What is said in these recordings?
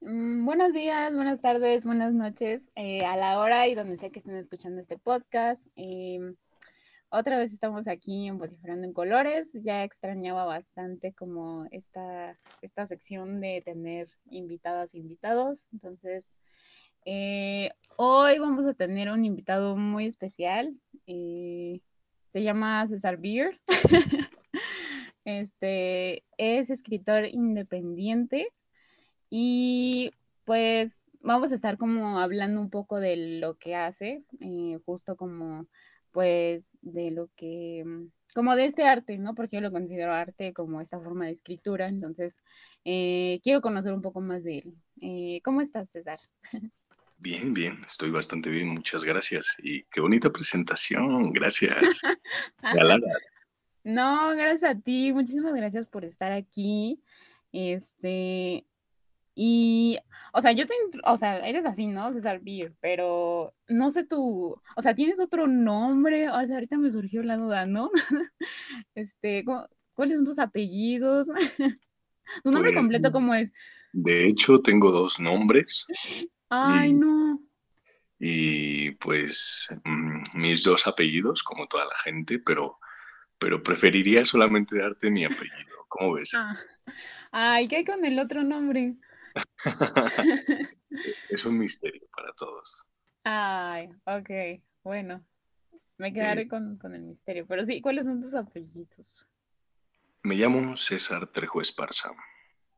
Buenos días, buenas tardes, buenas noches, eh, a la hora y donde sea que estén escuchando este podcast. Em, otra vez estamos aquí en Vociferando en Colores. Ya extrañaba bastante como esta, esta sección de tener invitadas e invitados. Entonces, eh, hoy vamos a tener un invitado muy especial. eh, se llama César Beer. Este es escritor independiente y pues vamos a estar como hablando un poco de lo que hace, eh, justo como pues de lo que, mm, como de este arte, ¿no? Porque yo lo considero arte como esta forma de escritura, entonces quiero conocer un poco más de él. ¿cómo estás, César? Bien, bien, estoy bastante bien, muchas gracias. Y qué bonita presentación, gracias. Galadas. No, gracias a ti, muchísimas gracias por estar aquí. Este, y, o sea, yo te, o sea, eres así, ¿no? César Beer, pero no sé tú, o sea, ¿tienes otro nombre? O sea, ahorita me surgió la duda, ¿no? Este, ¿cu- ¿cuáles son tus apellidos? ¿Tu nombre Pues, completo cómo es? De hecho, tengo dos nombres Ay, y, no. y, pues mm, mis dos apellidos, como toda la gente, pero, pero preferiría solamente darte mi apellido. ¿Cómo ves? Ah, ay, ¿qué hay con el otro nombre? Es un misterio para todos. Ay, ok, bueno, me Eh, quedaré con, con el misterio, pero sí, ¿cuáles son tus apellidos? me llamo César Trejo Esparza.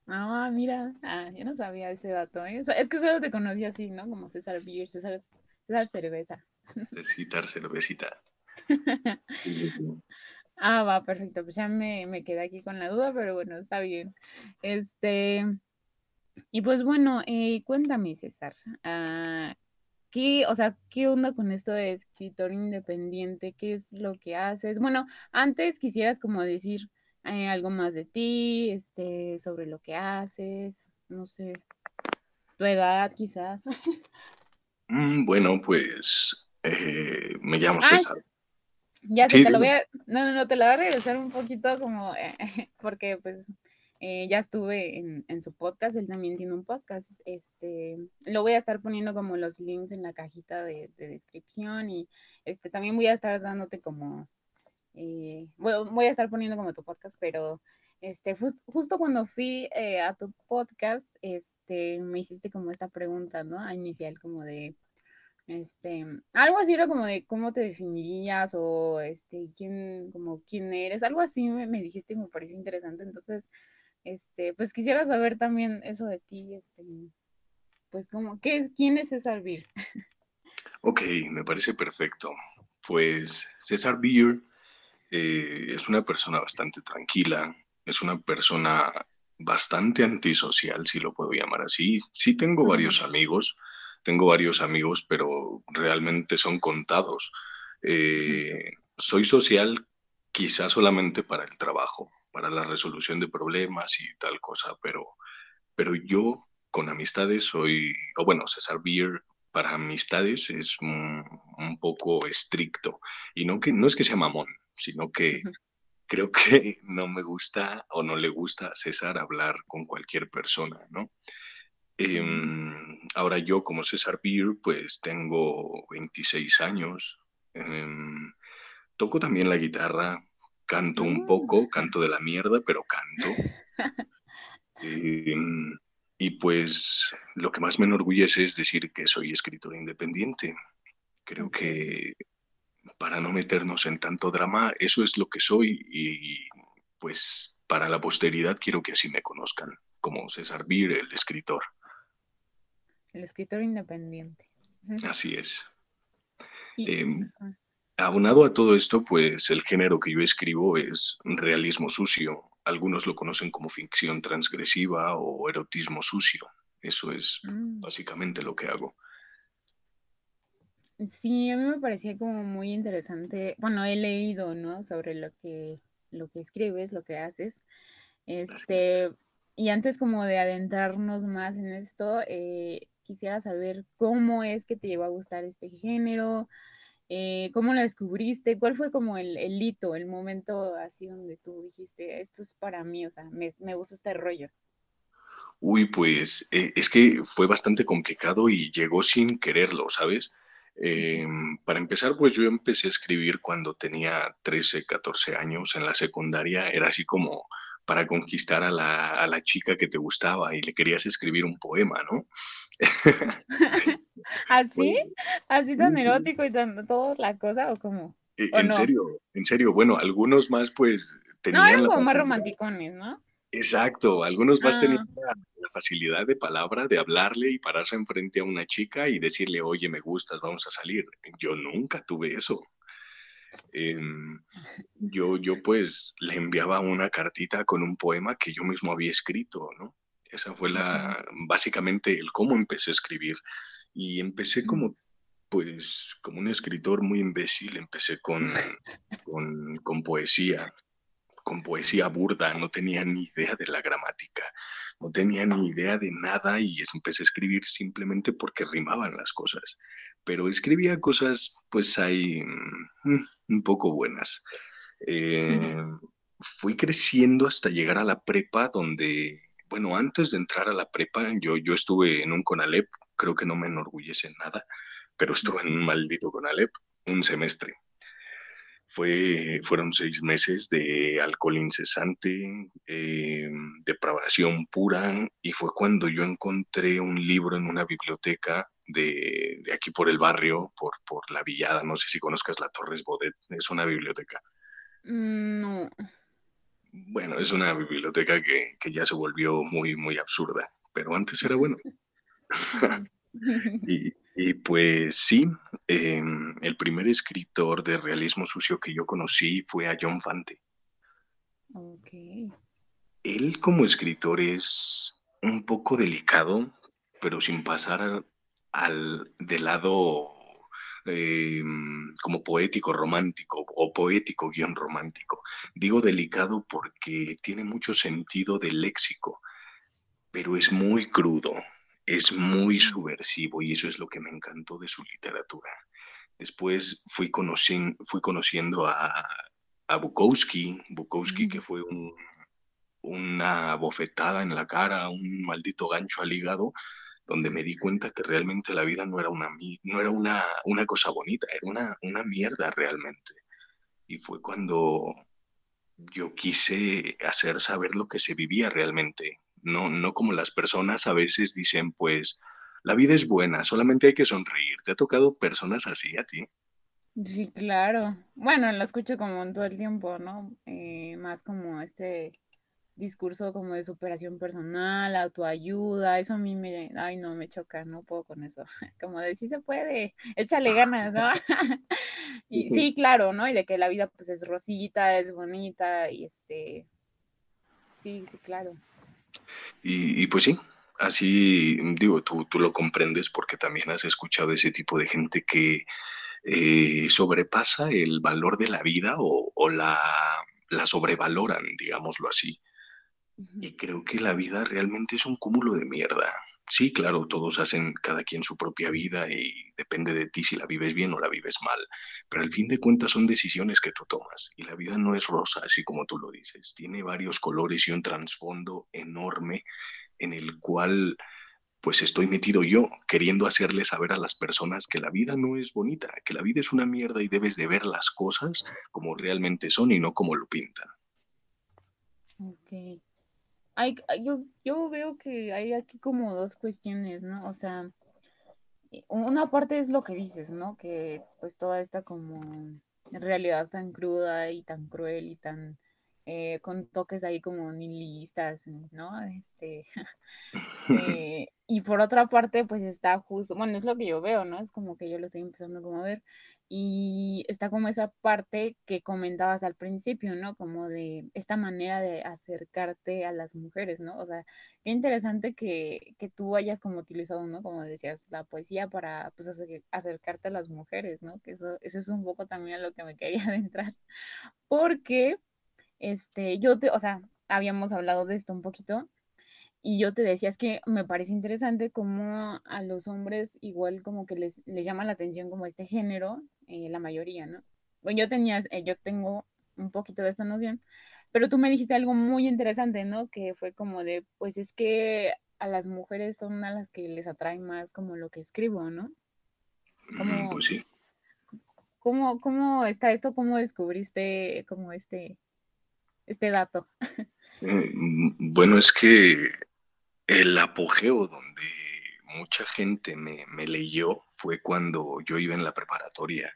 Ah, mira, ah, yo no sabía ese dato, ¿eh? Es que solo te conocí así, ¿no? Como César Beer, César, César Cerveza. Necesitar cervecita. Ah, va, perfecto, pues ya me, me quedé aquí con la duda, pero bueno, está bien. Este, y pues bueno, eh, cuéntame, César, ah, ¿qué, o sea, qué onda con esto de escritor independiente? ¿Qué es lo que haces? Bueno, antes quisieras como decir eh, algo más de ti, este, sobre lo que haces, no sé, tu edad quizás. Mm, Bueno, pues eh, me llamo Ah, César. Ya Sí, te lo voy a, no, no, no, te lo voy a regresar un poquito como, eh, porque pues eh, ya estuve en, en su podcast, él también tiene un podcast, este, lo voy a estar poniendo como los links en la cajita de, de descripción y este, también voy a estar dándote como, eh, bueno, voy a estar poniendo como tu podcast, pero este, jus- justo cuando fui eh, a tu podcast, este, me hiciste como esta pregunta, ¿no? A inicial como de este, algo así era como de cómo te definirías o este, quién, como quién eres, algo así me, me dijiste y me pareció interesante. Entonces, este, pues quisiera saber también eso de ti, este, pues como, ¿qué, quién es César Vir? Ok, me parece perfecto. Pues César Beer eh, es una persona bastante tranquila, es una persona bastante antisocial, si lo puedo llamar así. Sí tengo varios amigos, tengo varios amigos, pero realmente son contados. Eh, soy social quizás solamente para el trabajo, para la resolución de problemas y tal cosa, pero, pero yo con amistades soy, o bueno, César Beer para amistades es un, un poco estricto. Y no, que, no es que sea mamón, sino que creo que no me gusta o no le gusta a César hablar con cualquier persona, ¿no? Em, ahora yo como César Beer, pues tengo 26 años, em, toco también la guitarra, canto un Ah, poco, canto de la mierda, pero canto. Em, y pues lo que más me enorgullece es decir que soy escritor independiente. Creo que para no meternos en tanto drama, eso es lo que soy y pues para la posteridad quiero que así me conozcan, como César Beer, el escritor. El escritor independiente. Así es. Y, Em, ajá. Aunado a todo esto, pues el género que yo escribo es realismo sucio. Algunos lo conocen como ficción transgresiva o erotismo sucio. Eso es Mm. básicamente lo que hago. Sí, a mí me parecía como muy interesante. Bueno, he leído, ¿no? Sobre lo que, lo que escribes, lo que haces. Gracias. Este, y antes como de adentrarnos más en esto, eh, quisiera saber cómo es que te llevó a gustar este género, Eh, ¿Cómo la descubriste? ¿Cuál fue como el, el, hito, el momento así donde tú dijiste, esto es para mí, o sea, me, me gusta este rollo? Uy, pues eh, es que fue bastante complicado y llegó sin quererlo, ¿sabes? Eh, para empezar, pues yo empecé a escribir cuando tenía 13, 14 años en la secundaria. Era así como para conquistar a la, a la chica que te gustaba y le querías escribir un poema, ¿no? ¿Así? ¿Así tan erótico y tan toda la cosa o cómo? E, en serio, en serio. Bueno, algunos más pues tenían... No, eran como más romanticones, ¿no? Exacto, algunos más Ah. tenían la, la facilidad de palabra, de hablarle y pararse enfrente a una chica y decirle, oye, me gustas, vamos a salir. Yo nunca tuve eso. Em, yo, yo pues le enviaba una cartita con un poema que yo mismo había escrito, ¿no? Esa fue la, básicamente el cómo empecé a escribir. Y empecé como, pues, como un escritor muy imbécil, empecé con, con, con poesía, con poesía burda, no tenía ni idea de la gramática, no tenía ni idea de nada y empecé a escribir simplemente porque rimaban las cosas. Pero escribía cosas, pues, ahí mm, un poco buenas. Eh, fui creciendo hasta llegar a la prepa donde, bueno, antes de entrar a la prepa, yo, yo estuve en un CONALEP, creo que no me enorgullece nada, pero estuve en un maldito CONALEP, un semestre. Fue, fueron seis meses de alcohol incesante, eh, depravación pura, y fue cuando yo encontré un libro en una biblioteca de, de aquí por el barrio, por, por la Villada, no sé si conozcas la Torres Bodet, es una biblioteca. Mm, No. Bueno, es una biblioteca que, que ya se volvió muy, muy absurda, pero antes era bueno. Y, y pues sí, eh, el primer escritor de realismo sucio que yo conocí fue a John Fante. Ok. Él como escritor es un poco delicado, pero sin pasar al del lado eh, como poético romántico o poético guion romántico. Digo delicado porque tiene mucho sentido del léxico, pero es muy crudo, es muy subversivo y eso es lo que me encantó de su literatura. Después fui, fui conociendo a, a Bukowski, Bukowski que fue un, una bofetada en la cara, un maldito gancho al hígado, donde me di cuenta que realmente la vida no era una, no era una, una cosa bonita, era una, una mierda realmente. Y fue cuando yo quise hacer saber lo que se vivía realmente, no, no como las personas a veces dicen, pues la vida es buena, solamente hay que sonreír. ¿Te ha tocado personas así a ti? Sí, claro. Bueno, lo escucho como en todo el tiempo, ¿no? Eh, más como este discurso como de superación personal, autoayuda, eso a mí me, ay no, me choca, no puedo con eso, como de sí se puede, échale ganas, ¿no? y sí, claro, ¿no? Y de que la vida pues es rosita, es bonita, y este, sí, sí, claro. Y, y pues sí, así digo, tú, tú lo comprendes porque también has escuchado ese tipo de gente que eh, sobrepasa el valor de la vida o, o la, la sobrevaloran, digámoslo así. Y creo que la vida realmente es un cúmulo de mierda. Sí, claro, todos hacen cada quien su propia vida y depende de ti si la vives bien o la vives mal, pero al fin de cuentas son decisiones que tú tomas y la vida no es rosa, así como tú lo dices. Tiene varios colores y un trasfondo enorme en el cual pues estoy metido yo queriendo hacerle saber a las personas que la vida no es bonita, que la vida es una mierda y debes de ver las cosas como realmente son y no como lo pintan. Ok. Hay, yo, yo veo que hay aquí como dos cuestiones, ¿no? O sea, una parte es lo que dices, ¿no? Que pues toda esta como realidad tan cruda y tan cruel y tan eh, con toques ahí como nihilistas, ¿no? Este, eh, y por otra parte, pues está justo, bueno, es lo que yo veo, ¿no? Es como que yo lo estoy empezando como a ver, y está como esa parte que comentabas al principio, ¿no? Como de esta manera de acercarte a las mujeres, ¿no? O sea, qué interesante que, que tú hayas como utilizado, ¿no? Como decías, la poesía para, pues, acercarte a las mujeres, ¿no? Que eso, eso es un poco también a lo que me quería adentrar, porque, este, yo te, o sea, habíamos hablado de esto un poquito, y yo te decía, es que me parece interesante cómo a los hombres igual como que les, les llama la atención como este género, eh, la mayoría, ¿no? Bueno, yo tenía, eh, yo tengo un poquito de esta noción, pero tú me dijiste algo muy interesante, ¿no? Que fue como de, pues es que a las mujeres son a las que les atrae más como lo que escribo, ¿no? Mm, pues sí. ¿Cómo, cómo está esto? ¿Cómo descubriste como este, este dato? Eh, mm, bueno, es que el apogeo donde mucha gente me, leyó fue cuando yo iba en la preparatoria.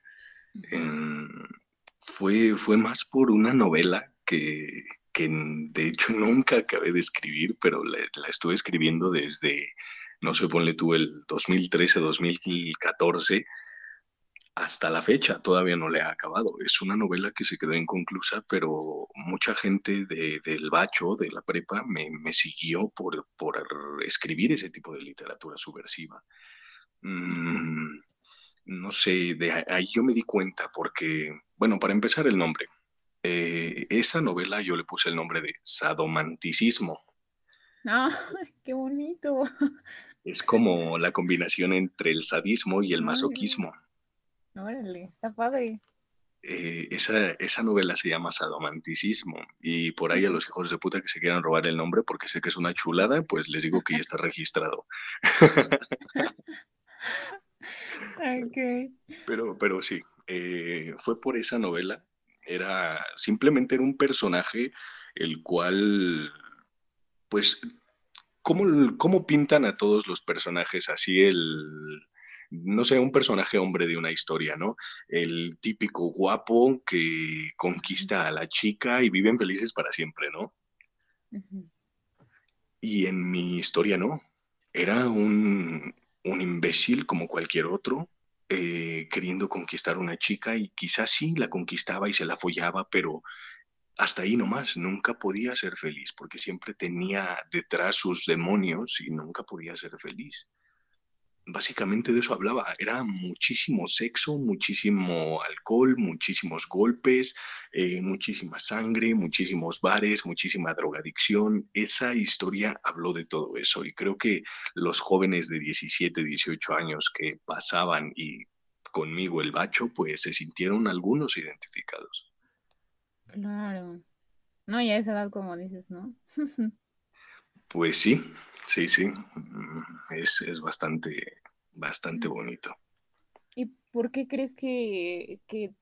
fue, fue más por una novela que, de hecho nunca acabé de escribir, pero la, la estuve escribiendo desde, no sé, ponle tú el 2013, 2014 hasta la fecha todavía no le ha acabado. Es una novela que se quedó inconclusa, pero mucha gente del bacho, de la prepa, me, siguió por, por, escribir ese tipo de literatura subversiva. Mm, no sé, de ahí yo me di cuenta porque, bueno, para empezar el nombre. Eh, esa novela yo le puse el nombre de Sadomanticismo. ¡Ah, qué bonito! Es como la combinación entre el sadismo y el masoquismo. Órale, está padre. Eh, esa, esa, novela se llama Sadomanticismo y por ahí a los hijos de puta que se quieran robar el nombre porque sé que es una chulada, pues les digo que ya está registrado. okay. Pero, pero sí, eh, fue por esa novela. Era simplemente era un personaje el cual, pues, ¿cómo, cómo pintan a todos los personajes así el no sé, un personaje hombre de una historia, ¿no? El típico guapo que conquista a la chica y viven felices para siempre, ¿no? Y en mi historia no. Era un, imbécil como cualquier otro, eh, queriendo conquistar a una chica y quizás sí la conquistaba y se la follaba, pero hasta ahí nomás, nunca podía ser feliz porque siempre tenía detrás sus demonios y nunca podía ser feliz básicamente de eso hablaba. Era muchísimo sexo, muchísimo alcohol, muchísimos golpes, eh, muchísima sangre, muchísimos bares, muchísima drogadicción. Esa historia habló de todo eso y creo que los jóvenes de 17, 18 años que pasaban y conmigo el bacho, pues se sintieron algunos identificados. Claro. No, ya esa edad como dices, ¿no? Pues sí, sí, sí. Mm, es, es bastante, bastante bonito. ¿Y por qué crees que,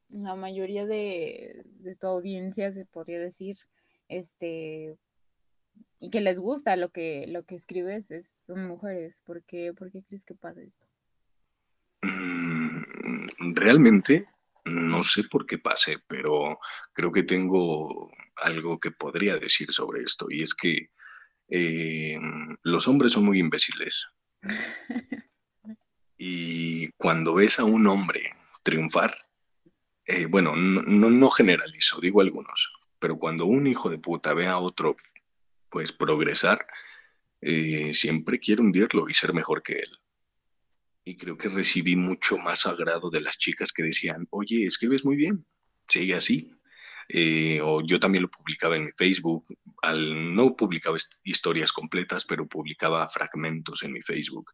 la mayoría de, tu audiencia, se podría decir, este, y que les gusta lo que, lo que escribes, es, son mujeres? ¿Por qué, ¿Por qué crees que pasa esto? Mm, realmente no sé por qué pase, pero creo que tengo algo que podría decir sobre esto, y es que eh, los hombres son muy imbéciles. y cuando ves a un hombre triunfar, eh, bueno, no, no, generalizo, digo algunos, pero cuando un hijo de puta ve a otro pues progresar, eh, siempre quiere hundirlo y ser mejor que él. Y creo que recibí mucho más agrado de las chicas que decían, oye, escribes muy bien, sigue así, eh, o yo también lo publicaba en mi Facebook, al, no publicaba historias completas, pero publicaba fragmentos en mi Facebook.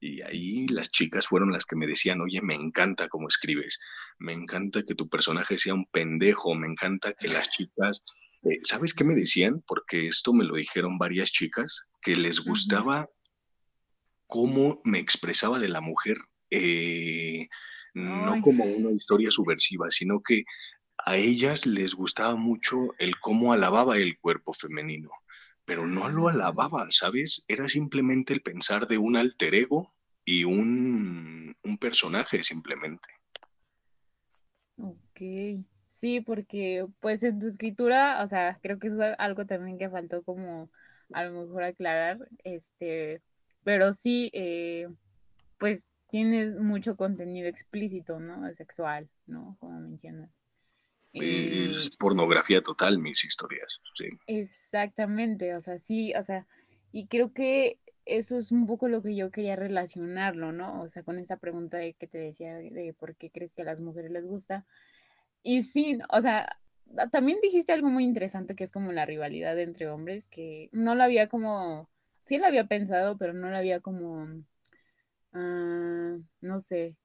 Y ahí las chicas fueron las que me decían, oye, me encanta cómo escribes, me encanta que tu personaje sea un pendejo, me encanta que las chicas, eh, ¿sabes qué me decían? Porque esto me lo dijeron varias chicas, que les gustaba cómo me expresaba de la mujer, eh, no como una historia subversiva, sino que a ellas les gustaba mucho el cómo alababa el cuerpo femenino, pero no lo alababa, ¿sabes? Era simplemente el pensar de un alter ego y un, personaje simplemente. Ok, sí, porque pues en tu escritura, o sea, creo que eso es algo también que faltó como a lo mejor aclarar, este, pero sí, eh, pues tienes mucho contenido explícito, ¿no? Sexual, ¿no? Como mencionas. Es eh, pornografía total mis historias, sí. Exactamente, o sea, sí, o sea, y creo que eso es un poco lo que yo quería relacionarlo, ¿no? O sea, con esa pregunta de que te decía de por qué crees que a las mujeres les gusta. Y sí, o sea, también dijiste algo muy interesante que es como la rivalidad entre hombres, que no lo había como sí lo había pensado, pero no lo había como, ah, no sé,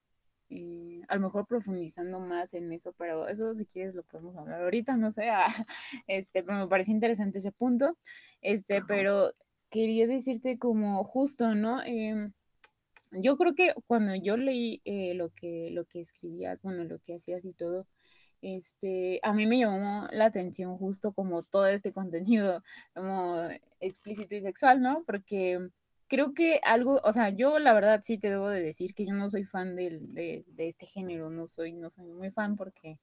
eh, a lo mejor profundizando más en eso, pero eso si quieres lo podemos hablar ahorita, no sé, ah, este, pero me parece interesante ese punto, este, pero quería decirte como justo, ¿no? Em, yo creo que cuando yo leí eh, lo que lo que escribías, bueno, lo que hacías y todo, este, a mí me llamó la atención justo como todo este contenido como explícito y sexual, ¿no? Porque creo que algo, o sea, yo la verdad sí te debo de decir que yo no soy fan de, de, este género, no soy, no soy muy fan porque,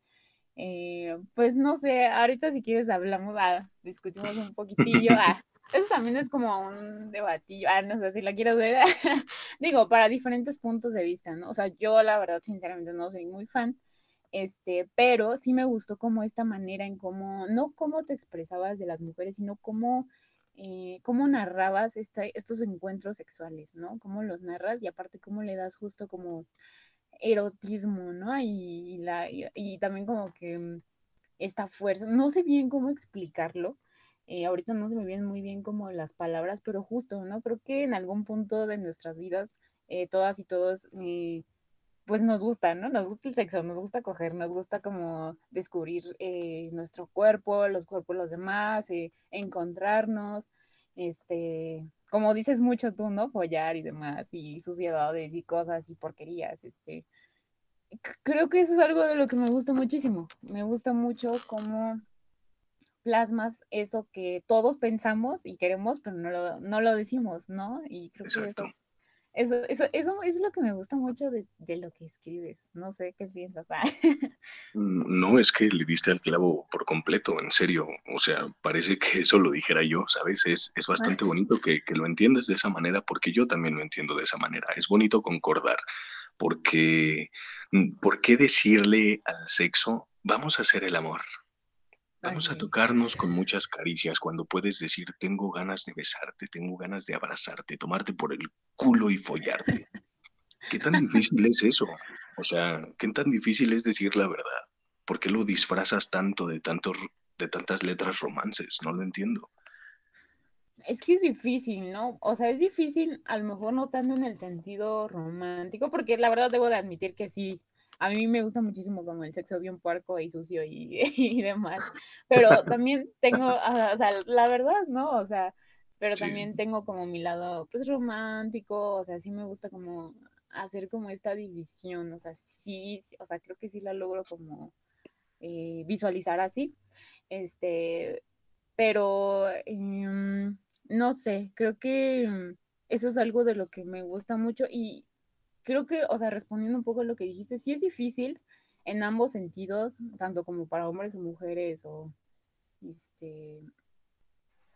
eh, pues no sé, ahorita si quieres hablamos, ah, discutimos un poquitillo, ah, eso también es como un debatillo, ah, no sé si la quieres ver, digo, para diferentes puntos de vista, ¿no? O sea, yo la verdad sinceramente no soy muy fan, este, pero sí me gustó como esta manera en cómo, no cómo te expresabas de las mujeres, sino cómo eh, cómo narrabas estos encuentros sexuales, ¿no? Cómo los narras y aparte cómo le das justo como erotismo, ¿no? Y, la, y, también como que mm, esta fuerza, no sé bien cómo explicarlo, eh, ahorita no se me vienen muy bien como las palabras, pero justo, ¿no? Creo que en algún punto de nuestras vidas, eh, todas y todos pues nos gusta, ¿no? Nos gusta el sexo, nos gusta coger, nos gusta como descubrir eh, nuestro cuerpo, los cuerpos de los demás, eh, encontrarnos, este, como dices mucho tú, ¿no? Follar y demás, y suciedades y cosas y porquerías, este. Creo que eso es algo de lo que me gusta muchísimo. Me gusta mucho cómo plasmas eso que todos pensamos y queremos, pero no lo, no lo decimos, ¿no? Y creo que eso, eso, eso es lo que me gusta mucho de, lo que escribes. No sé qué piensas. Ah. Mm, no, es que le diste al clavo por completo, en serio. O sea, parece que eso lo dijera yo, ¿sabes? Es, es bastante bonito que, que, lo entiendas de esa manera, porque yo también lo entiendo de esa manera. Es bonito concordar, porque mm, ¿por qué decirle al sexo, vamos a hacer el amor? Vamos a tocarnos con muchas caricias cuando puedes decir, tengo ganas de besarte, tengo ganas de abrazarte, tomarte por el culo y follarte. ¿Qué tan difícil es eso? O sea, ¿qué tan difícil es decir la verdad? ¿Por qué lo disfrazas tanto de, tantos, de tantas letras romances? No lo entiendo. Es que es difícil, ¿no? O sea, es difícil a lo mejor no tanto en el sentido romántico, porque la verdad debo de admitir que sí, a mí me gusta muchísimo como el sexo bien puerco y sucio y, y demás, pero también tengo, o sea, la verdad, ¿no? O sea, pero también tengo como mi lado, pues, romántico, o sea, sí me gusta como hacer como esta división, o sea, sí, o sea, creo que sí la logro como eh, visualizar así, este, pero em, no sé, creo que eso es algo de lo que me gusta mucho y, creo que, o sea, respondiendo un poco a lo que dijiste, sí es difícil en ambos sentidos, tanto como para hombres o mujeres o este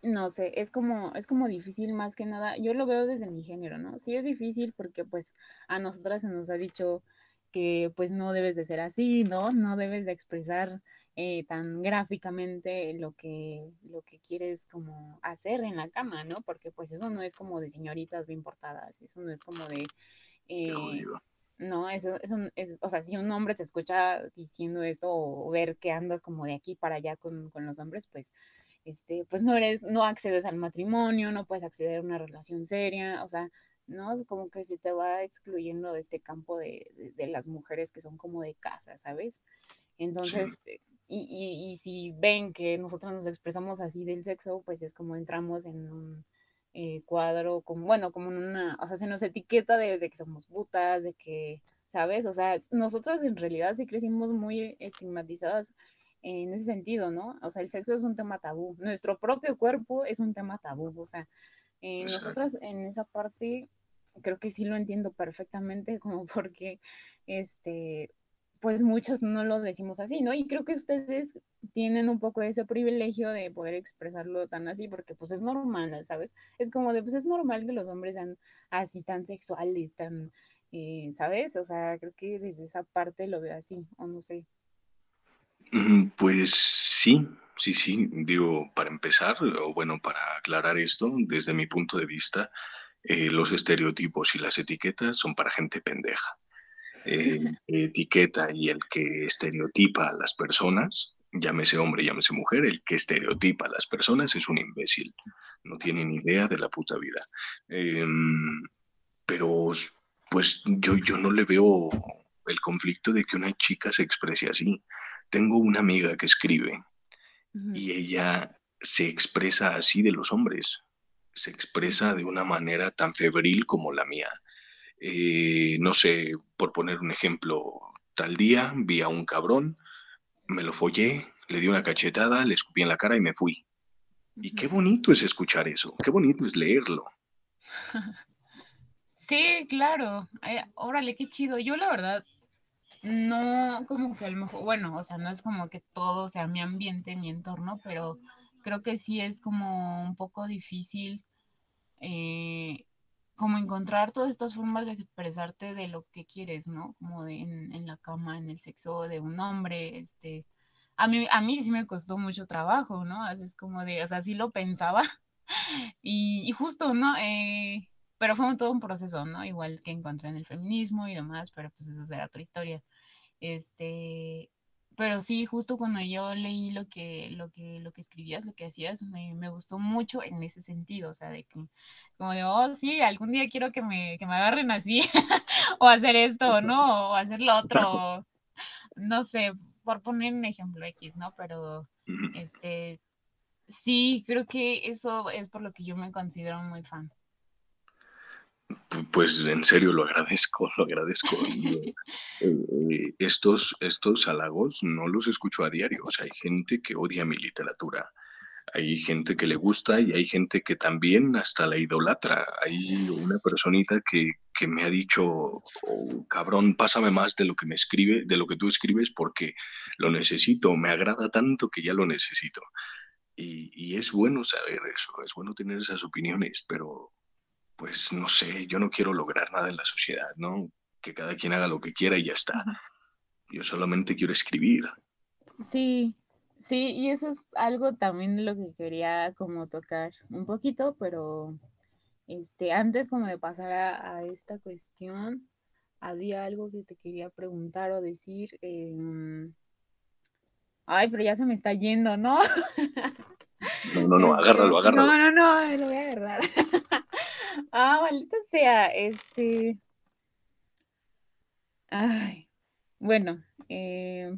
no sé, es como es como difícil más que nada. Yo lo veo desde mi género, ¿no? Sí es difícil porque pues a nosotras se nos ha dicho que pues no debes de ser así, ¿no? No debes de expresar eh, tan gráficamente lo que, lo que quieres como hacer en la cama, ¿no? Porque pues eso no es como de señoritas bien portadas, eso no es como de eh, no, eso, eso es, o sea, si un hombre te escucha diciendo esto o ver que andas como de aquí para allá con, los hombres, pues, este, pues no eres, no accedes al matrimonio, no puedes acceder a una relación seria, o sea, ¿no? Es como que se te va excluyendo de este campo de, las mujeres que son como de casa, ¿sabes? Entonces, eh, y, y, si ven que nosotros nos expresamos así del sexo, pues es como entramos en un eh, cuadro, como, bueno, como una, o sea, se nos etiqueta de, que somos putas, de que, ¿sabes? O sea, nosotros en realidad sí crecimos muy estigmatizadas en ese sentido, ¿no? O sea, el sexo es un tema tabú, nuestro propio cuerpo es un tema tabú, o sea, eh, nosotros en esa parte creo que sí lo entiendo perfectamente, como porque, este, pues muchos no lo decimos así, ¿no? Y creo que ustedes tienen un poco ese privilegio de poder expresarlo tan así, porque pues es normal, ¿sabes? Es como de, pues es normal que los hombres sean así tan sexuales, tan, eh, ¿sabes? O sea, creo que desde esa parte lo veo así, o no sé. Pues sí, sí, sí, digo, para empezar, o bueno, para aclarar esto, desde mi punto de vista, eh, los estereotipos y las etiquetas son para gente pendeja. Eh, etiqueta y el que estereotipa a las personas llámese hombre, llámese mujer, el que estereotipa a las personas es un imbécil. No tiene ni idea de la puta vida. Em, pero, pues yo, yo no le veo el conflicto de que una chica se exprese así. Tengo una amiga que escribe y ella se expresa así de los hombres. Se expresa de una manera tan febril como la mía. Eh, no sé, por poner un ejemplo, tal día vi a un cabrón me lo follé, le di una cachetada, le escupí en la cara y me fui. Y qué bonito es escuchar eso, qué bonito es leerlo. Sí, claro. órale, qué chido. Yo la verdad, no como que a lo mejor, bueno, o sea, no es como que todo sea mi ambiente, mi entorno, pero creo que sí es como un poco difícil eh, como encontrar todas estas formas de expresarte de lo que quieres, ¿no? Como de en, la cama, en el sexo de un hombre, este, a mí, a mí sí me costó mucho trabajo, ¿no? Así es como de, o sea, sí lo pensaba y, justo, ¿no? Eh, pero fue todo un proceso, ¿no? Igual que encontré en el feminismo y demás, pero pues esa será otra historia. Este, pero sí, justo cuando yo leí lo que, lo que, lo que escribías, lo que hacías, me, me gustó mucho en ese sentido, o sea, de que, como de, oh, sí, algún día quiero que me, que me agarren así, o hacer esto, ¿no? O hacer lo otro, no sé, por poner un ejemplo X, ¿no? Pero, este, sí, creo que eso es por lo que yo me considero muy fan. Pues en serio lo agradezco, lo agradezco. Eh, eh, estos, estos halagos no los escucho a diario. O sea, hay gente que odia mi literatura, hay gente que le gusta y hay gente que también hasta la idolatra. Hay una personita que, que me ha dicho, oh, cabrón, pásame más de lo que me escribe, de lo que tú escribes porque lo necesito, me agrada tanto que ya lo necesito. Y, y es bueno saber eso, es bueno tener esas opiniones, pero pues no sé, yo no quiero lograr nada en la sociedad, ¿no? Que cada quien haga lo que quiera y ya está. Yo solamente quiero escribir. Sí, sí, y eso es algo también lo que quería como tocar un poquito, pero este, antes como de pasar a, esta cuestión, había algo que te quería preguntar o decir. Em, ay, pero ya se me está yendo, ¿no? No, no, no, agárralo, agárralo. No, no, no, lo voy a agarrar. Ah, maldita sea, este. Ay, bueno, eh,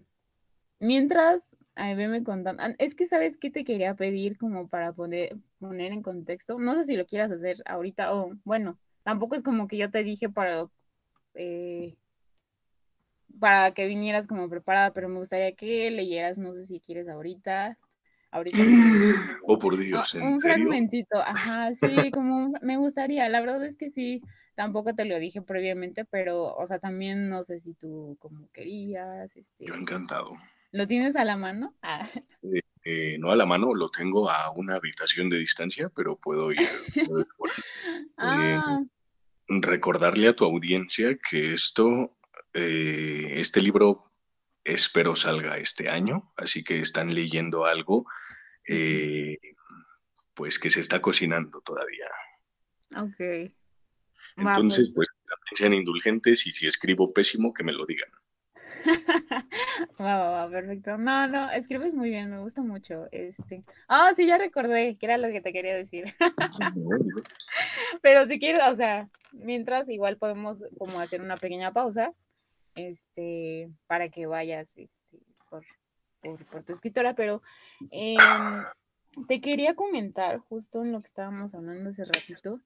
mientras, ay, veme contando. Ah, es que, ¿sabes qué te quería pedir como para poner en contexto? No sé si lo quieras hacer ahorita o, bueno, tampoco es como que yo te dije para, eh, para que vinieras como preparada, pero me gustaría que leyeras, no sé si quieres ahorita, ahorita. Oh, por Dios, ¿en un fragmentito, ajá, sí, como me gustaría, la verdad es que sí, tampoco te lo dije previamente, pero, o sea, también no sé si tú como querías. Este, Yo encantado. ¿Lo tienes a la mano? Ah. Eh, eh, no a la mano, lo tengo a una habitación de distancia, pero puedo ir. ah. Eh, recordarle a tu audiencia que esto, este libro espero salga este año, así que están leyendo algo, eh, pues que se está cocinando todavía. Ok. Entonces, pues, pues también sean indulgentes y si escribo pésimo, que me lo digan. va, va, va, perfecto. No, no, escribes muy bien, me gusta mucho. Este. Ah, sí, ya recordé que era lo que te quería decir. Pero si quieres, o sea, mientras igual podemos como hacer una pequeña pausa este, para que vayas este, por, tu escritora, pero em, te quería comentar justo en lo que estábamos hablando hace ratito.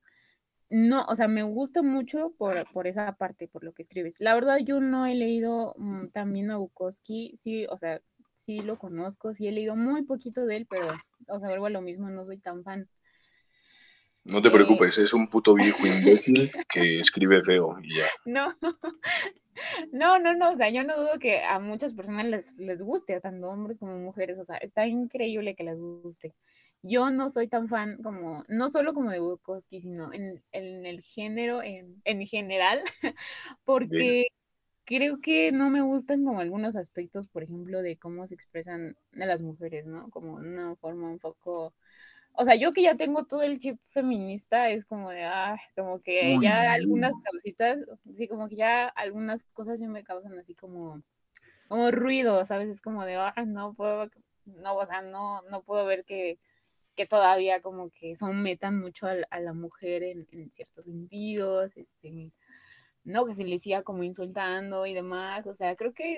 No, o sea, me gusta mucho por, por esa parte, por lo que escribes. La verdad, yo no he leído mm, también a Bukowski, sí, o sea, sí lo conozco, sí he leído muy poquito de él, pero, o sea, vuelvo a lo mismo, no soy tan fan. No te preocupes, es un puto viejo imbécil que escribe feo y ya. No, no, no, no, o sea, yo no dudo que a muchas personas les, les guste, tanto hombres como mujeres, o sea, está increíble que les guste. Yo no soy tan fan como, no solo como de Bukowski, sino en, el género, en, en general, porque creo que no me gustan como algunos aspectos, por ejemplo, de cómo se expresan a las mujeres, ¿no? Como una forma un poco o sea, yo que ya tengo todo el chip feminista, es como de, ah, como que ya algunas causitas, sí, como que ya algunas cosas sí me causan así como, como ruido, ¿sabes? Es como de, ah, no puedo, no, o sea, no, no puedo ver que, que todavía como que sometan mucho a, a la mujer en, en, ciertos sentidos, este, no, que se le siga como insultando y demás, o sea, creo que hay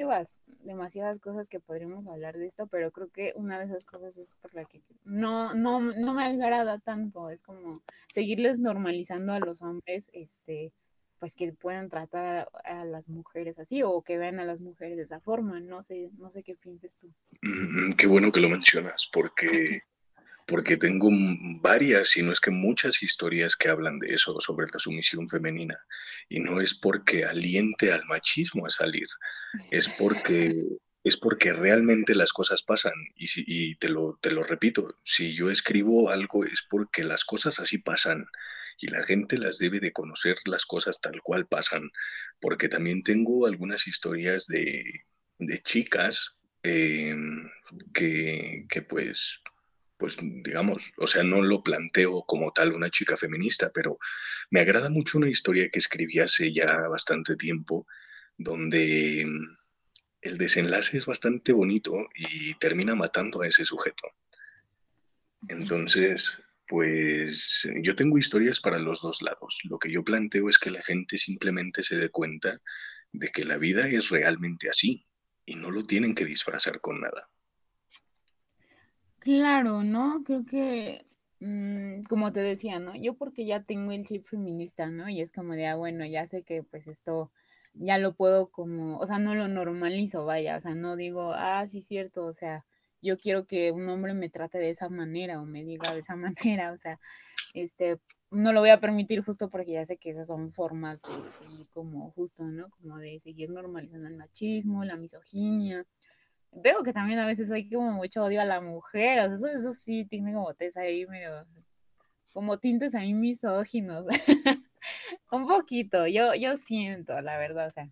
demasiadas cosas que podríamos hablar de esto, pero creo que una de esas cosas es por la que no, no, no me agrada tanto, es como seguirles normalizando a los hombres, este, pues que puedan tratar a, las mujeres así o que vean a las mujeres de esa forma, no sé, no sé qué piensas tú. Mm, qué bueno que lo mencionas, porque porque tengo varias, y no es que muchas historias que hablan de eso, sobre la sumisión femenina, y no es porque aliente al machismo a salir, es porque, es porque realmente las cosas pasan, y, y te, lo, te lo repito, si yo escribo algo es porque las cosas así pasan, y la gente las debe de conocer las cosas tal cual pasan, porque también tengo algunas historias de, de chicas em, que, que pues pues digamos, o sea, no lo planteo como tal una chica feminista, pero me agrada mucho una historia que escribí hace ya bastante tiempo, donde mm, el desenlace es bastante bonito y termina matando a ese sujeto. Entonces, pues yo tengo historias para los dos lados. Lo que yo planteo es que la gente simplemente se dé cuenta de que la vida es realmente así y no lo tienen que disfrazar con nada. Claro, ¿no? Creo que, mm, como te decía, ¿no? Yo porque ya tengo el chip feminista, ¿no? Y es como de, ah, bueno, ya sé que pues esto ya lo puedo como, o sea, no lo normalizo, vaya, o sea, no digo, ah, sí, cierto, o sea, yo quiero que un hombre me trate de esa manera o me diga de esa manera, o sea, este, no lo voy a permitir justo porque ya sé que esas son formas de seguir como justo, ¿no? Como de seguir normalizando el machismo, la misoginia, veo que también a veces hay como mucho odio a la mujer, o sea, eso, eso sí tiene como tesa ahí medio, como tintes ahí misóginos, un poquito, yo, yo siento, la verdad, o sea.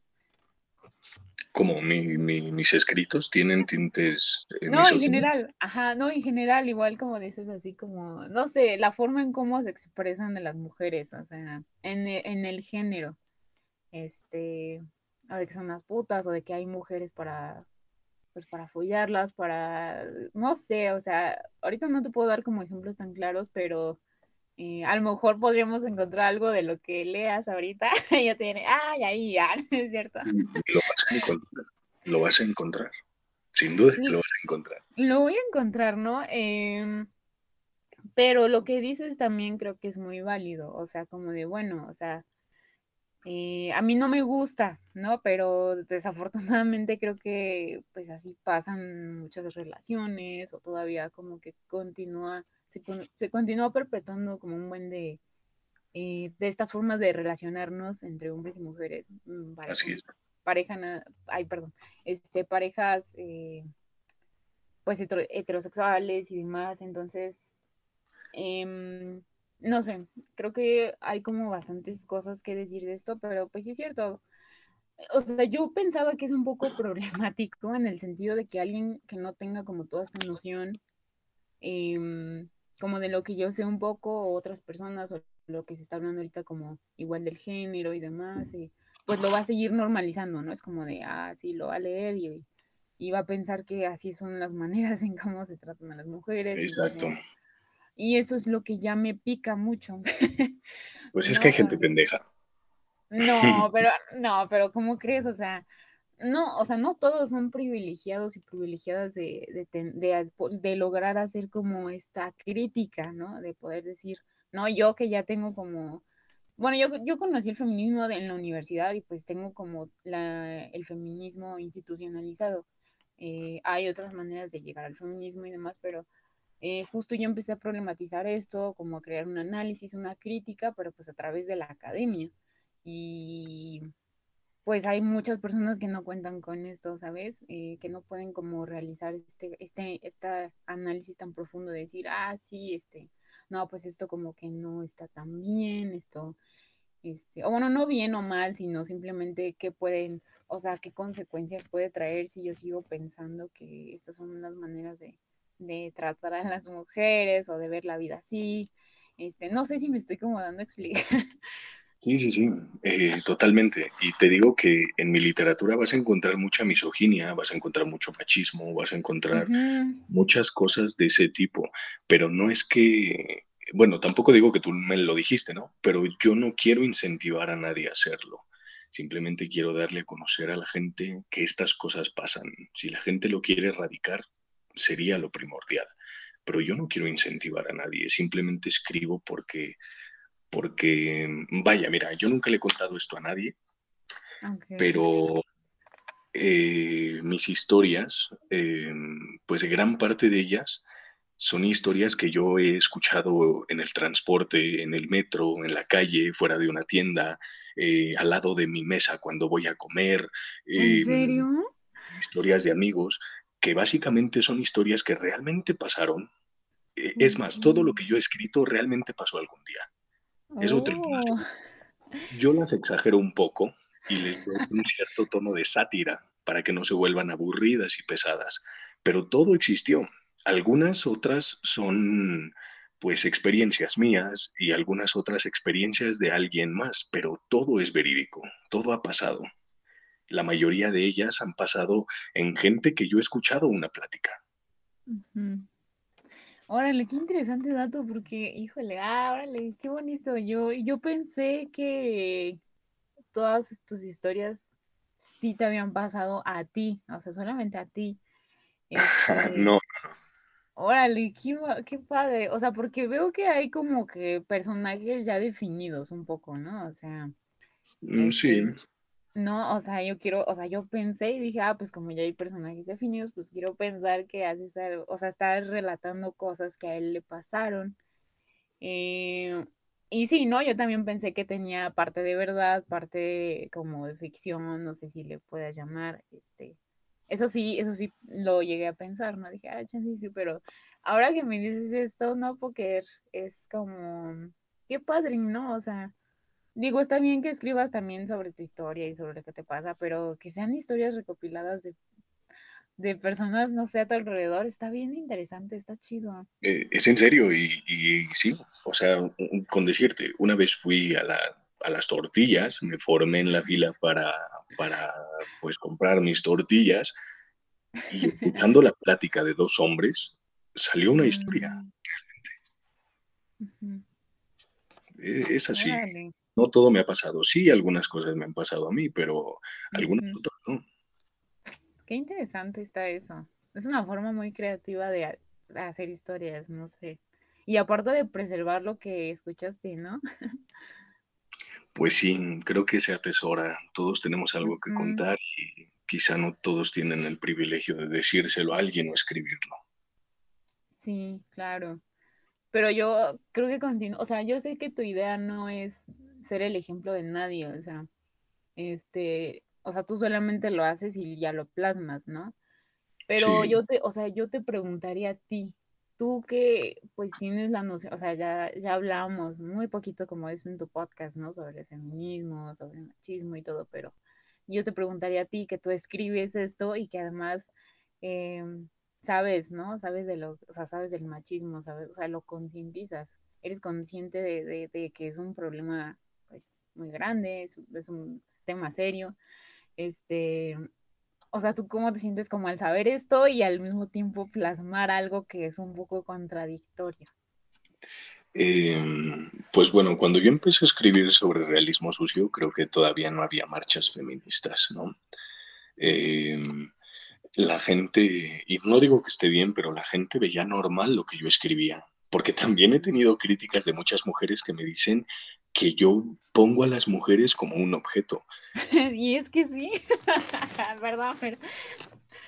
Como mis escritos tienen tintes. Eh, no, en general, ajá, no, en general, igual como dices así, como, no sé, la forma en cómo se expresan de las mujeres, o sea, en, en el género, este, o de que son las putas, o de que hay mujeres para pues para follarlas, para, no sé, o sea, ahorita no te puedo dar como ejemplos tan claros, pero eh, a lo mejor podríamos encontrar algo de lo que leas ahorita, ya tiene, ay, ahí ya, es cierto. Lo vas a encontrar, lo vas a encontrar, sin duda lo vas a encontrar. Lo voy a encontrar, ¿no? Em, pero lo que dices también creo que es muy válido, o sea, como de, bueno, o sea, eh, a mí no me gusta, ¿no? Pero desafortunadamente creo que pues así pasan muchas relaciones o todavía como que continúa, se, se continúa perpetuando como un buen de, eh, de estas formas de relacionarnos entre hombres y mujeres. Mm, así es. Pareja, ay, perdón, este, parejas eh, pues heterosexuales y demás, entonces... Em, no sé, creo que hay como bastantes cosas que decir de esto, pero pues sí es cierto. O sea, yo pensaba que es un poco problemático en el sentido de que alguien que no tenga como toda esta noción, em, como de lo que yo sé un poco, o otras personas, o lo que se está hablando ahorita como igual del género y demás, y pues lo va a seguir normalizando, ¿no? Es como de, ah, sí, lo va a leer y, y va a pensar que así son las maneras en cómo se tratan a las mujeres. Exacto. Y eso es lo que ya me pica mucho. Pues es que hay gente pendeja. No, pero no, pero ¿cómo crees? O sea, no, o sea, no todos son privilegiados y privilegiadas de, de, de, lograr hacer como esta crítica, ¿no? De poder decir, no, yo que ya tengo como, bueno, yo, yo conocí el feminismo en la universidad y pues tengo como la, el feminismo institucionalizado. Eh, hay otras maneras de llegar al feminismo y demás, pero eh, justo yo empecé a problematizar esto, como a crear un análisis, una crítica, pero pues a través de la academia. Y pues hay muchas personas que no cuentan con esto, ¿sabes? Eh, que no pueden como realizar este, este, este análisis tan profundo de decir, ah, sí, este, no, pues esto como que no está tan bien, esto, este, o bueno, no bien o mal, sino simplemente qué pueden, o sea, qué consecuencias puede traer si yo sigo pensando que estas son las maneras de, de tratar a las mujeres o de ver la vida así. Este, no sé si me estoy como dando a explicar. Sí, sí, sí, eh, totalmente. Y te digo que en mi literatura vas a encontrar mucha misoginia, vas a encontrar mucho machismo, vas a encontrar muchas cosas de ese tipo, pero no es que, bueno, tampoco digo que tú me lo dijiste, ¿no? Pero yo no quiero incentivar a nadie a hacerlo. Simplemente quiero darle a conocer a la gente que estas cosas pasan. Si la gente lo quiere erradicar, sería lo primordial. Pero yo no quiero incentivar a nadie, simplemente escribo porque porque, vaya, mira, yo nunca le he contado esto a nadie, pero eh, mis historias, eh, pues gran parte de ellas son historias que yo he escuchado en el transporte, en el metro, en la calle, fuera de una tienda, eh, al lado de mi mesa cuando voy a comer, ¿En eh, serio? historias de amigos, que básicamente son historias que realmente pasaron. Eh, es más, todo lo Ujú. que yo he escrito realmente pasó algún día. Puedo Oh. Yo las exagero un poco y les doy un cierto tono de sátira para que no se vuelvan aburridas y pesadas, pero todo existió. Algunas otras son, pues, experiencias mías y algunas otras experiencias de alguien más, pero todo es verídico, todo ha pasado. La mayoría de ellas han pasado en gente que yo he escuchado una plática. Órale, qué interesante dato, porque, híjole, ah, órale, qué bonito. Yo, yo pensé que todas tus historias sí te habían pasado a ti, o sea, solamente a ti. Este, No, órale, qué, qué padre. O sea, porque veo que hay como que personajes ya definidos un poco, ¿no? O sea, mm, sí, este, no, o sea, yo quiero, o sea, yo pensé y dije, ah, pues como ya hay personajes definidos, pues quiero pensar que haces algo, o sea, estar relatando cosas que a él le pasaron. Eh, y sí, ¿no? Yo también pensé que tenía parte de verdad, parte como de ficción, no sé si le puedas llamar, este, eso sí, eso sí lo llegué a pensar, ¿no? Dije, ah, chance sí, sí, pero ahora que me dices esto, no, porque es como, qué padre, ¿no? O sea, digo, está bien que escribas también sobre tu historia y sobre lo que te pasa, pero que sean historias recopiladas de, de personas, no sé, a tu alrededor, está bien interesante, está chido. Eh, es en serio y, y sí, o sea, con decirte, una vez fui a, la, a las tortillas, me formé en la fila para, para pues comprar mis tortillas y escuchando la plática de dos hombres, salió una historia. Mm, ujú. Eh, Es así, Órale. No todo me ha pasado, sí, algunas cosas me han pasado a mí, pero algunas otras no. Qué interesante está eso. Es una forma muy creativa de, ha- de hacer historias, no sé. Y aparte de preservar lo que escuchaste, ¿no? Pues sí, creo que se atesora, todos tenemos algo que contar y quizá no todos tienen el privilegio de decírselo a alguien o escribirlo. Sí, claro. Pero yo creo que continúo, o sea, yo sé que tu idea no es ser el ejemplo de nadie, o sea, este, o sea, tú solamente lo haces y ya lo plasmas, ¿no? Pero Sí, yo te, o sea, yo te preguntaría a ti, tú que pues tienes la noción, o sea, ya, ya hablamos muy poquito como eso en tu podcast, ¿no? Sobre feminismo, sobre machismo y todo, pero yo te preguntaría a ti que tú escribes esto y que además em, sabes, ¿no? Sabes de lo, o sea, sabes del machismo, sabes, o sea, lo concientizas, eres consciente de, de, de que es un problema pues muy grande, es, un tema serio, este, o sea, ¿tú cómo te sientes como al saber esto y al mismo tiempo plasmar algo que es un poco contradictorio? Eh, pues bueno, cuando yo empecé a escribir sobre realismo sucio, creo que todavía no había marchas feministas, ¿no? Eh, la gente, y no digo que esté bien, pero la gente veía normal lo que yo escribía, porque también he tenido críticas de muchas mujeres que me dicen que yo pongo a las mujeres como un objeto, y es que sí, ¿verdad? Pero...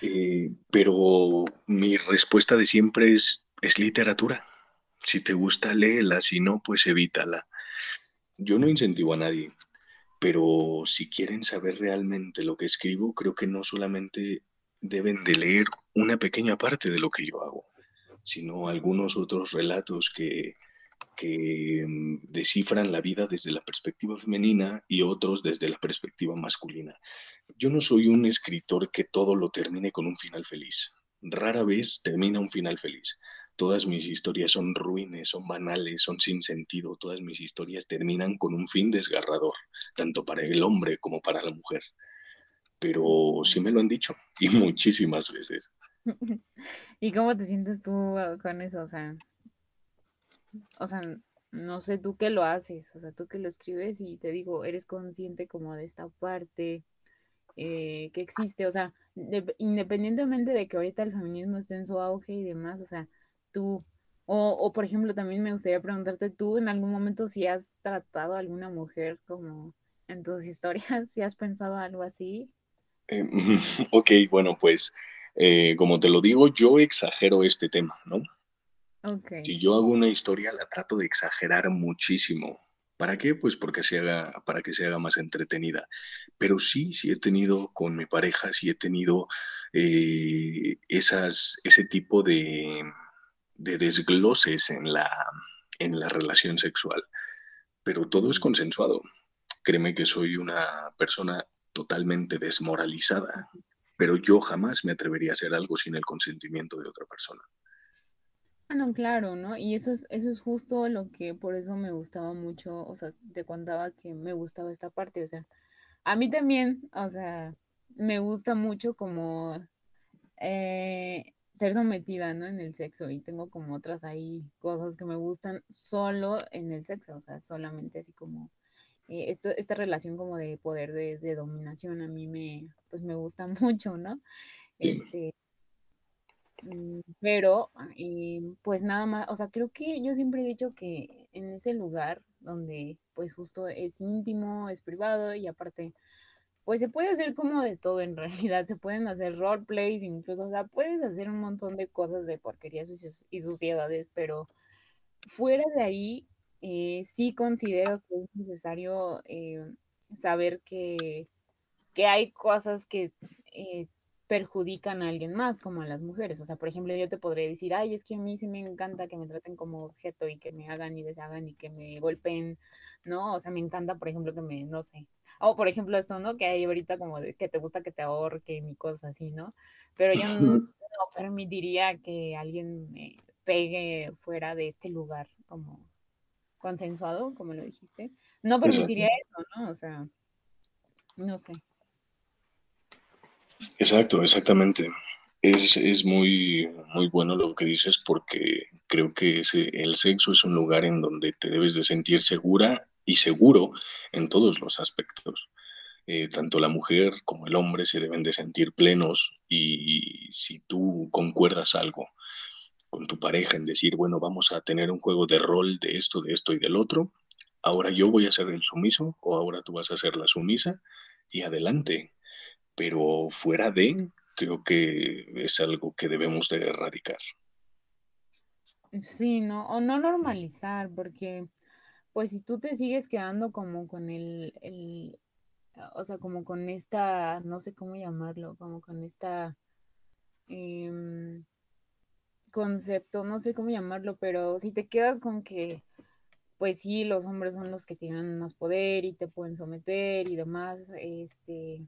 Eh, pero mi respuesta de siempre es, es literatura. Si te gusta, léela, si no, pues evítala. Yo no incentivo a nadie, pero si quieren saber realmente lo que escribo, creo que no solamente deben de leer una pequeña parte de lo que yo hago, sino algunos otros relatos que, que mm, descifran la vida desde la perspectiva femenina y otros desde la perspectiva masculina. Yo no soy un escritor que todo lo termine con un final feliz. Rara vez termina un final feliz. Todas mis historias son ruines, son banales, son sin sentido. Todas mis historias terminan con un fin desgarrador, tanto para el hombre como para la mujer. Pero sí me lo han dicho y muchísimas veces. ¿Y cómo te sientes tú uh, con eso? O sea, o sea, no sé tú qué lo haces, o sea, tú que lo escribes y te digo, eres consciente como de esta parte eh, que existe, o sea, independientemente de que ahorita el feminismo esté en su auge y demás, o sea, tú, o, o por ejemplo, también me gustaría preguntarte tú en algún momento si has tratado a alguna mujer como en tus historias, si has pensado algo así. Eh, ok, bueno, pues eh, como te lo digo, yo exagero este tema, ¿no? Okay. Si yo hago una historia, la trato de exagerar muchísimo. ¿Para qué? Pues porque se haga, para que se haga más entretenida. Pero sí, sí he tenido con mi pareja, sí he tenido eh, esas, ese tipo de, de desgloses en la, en la relación sexual. Pero todo es consensuado. Créeme que soy una persona totalmente desmoralizada, pero yo jamás me atrevería a hacer algo sin el consentimiento de otra persona. No, claro, ¿no? Y eso es, eso es justo lo que por eso me gustaba mucho, o sea, te contaba que me gustaba esta parte, o sea, a mí también, o sea, me gusta mucho como eh, ser sometida, ¿no? En el sexo y tengo como otras ahí cosas que me gustan solo en el sexo, o sea, solamente así como eh, esto, esta relación como de poder de, de, dominación a mí me, pues me gusta mucho, ¿no? Este, pero, y pues nada más, o sea, creo que yo siempre he dicho que en ese lugar donde pues justo es íntimo, es privado y aparte pues se puede hacer como de todo en realidad, se pueden hacer roleplays, incluso, o sea, puedes hacer un montón de cosas de porquerías y suciedades, pero fuera de ahí, eh, sí considero que es necesario eh, saber que, que, hay cosas que eh, perjudican a alguien más, como a las mujeres. O sea, por ejemplo, yo te podría decir, ay, es que a mí sí me encanta que me traten como objeto y que me hagan y deshagan y que me golpeen, ¿no? O sea, me encanta, por ejemplo, que me, no sé, o por ejemplo esto, ¿no? Que hay ahorita como de que te gusta que te ahorquen y cosas así, ¿no? Pero yo no, no permitiría que alguien me pegue fuera de este lugar como consensuado, como lo dijiste. No permitiría eso, ¿no? O sea, no sé. Exacto, exactamente. Es, es, muy, muy bueno lo que dices porque creo que el sexo es un lugar en donde te debes de sentir segura y seguro en todos los aspectos. Eh, tanto la mujer como el hombre se deben de sentir plenos y si tú concuerdas algo con tu pareja en decir, bueno, vamos a tener un juego de rol de esto, de esto y del otro, ahora yo voy a ser el sumiso o ahora tú vas a ser la sumisa y adelante. Pero fuera de, creo que es algo que debemos de erradicar. Sí, no, o no normalizar, porque pues si tú te sigues quedando como con el, el, o sea, como con esta, no sé cómo llamarlo, como con esta eh, concepto, no sé cómo llamarlo, pero si te quedas con que, pues sí, los hombres son los que tienen más poder y te pueden someter y demás, este,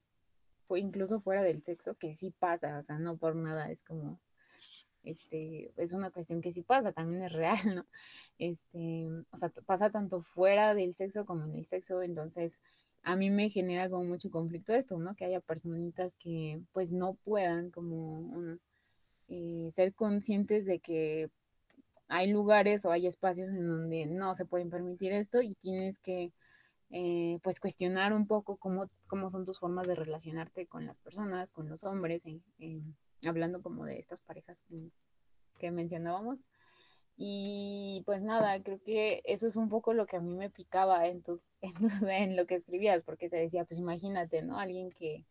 incluso fuera del sexo, que sí pasa, o sea, no por nada, es como, este, es una cuestión que sí pasa, también es real, ¿no? Este, o sea, pasa tanto fuera del sexo como en el sexo, entonces a mí me genera como mucho conflicto esto, ¿no? Que haya personitas que pues no puedan como eh, ser conscientes de que hay lugares o hay espacios en donde no se pueden permitir esto y tienes que eh, pues cuestionar un poco cómo, cómo son tus formas de relacionarte con las personas, con los hombres, hablando como de estas parejas que mencionábamos. Y pues nada, creo que eso es un poco lo que a mí me picaba en, en, lo que escribías, porque te decía, pues imagínate, ¿no? Alguien que,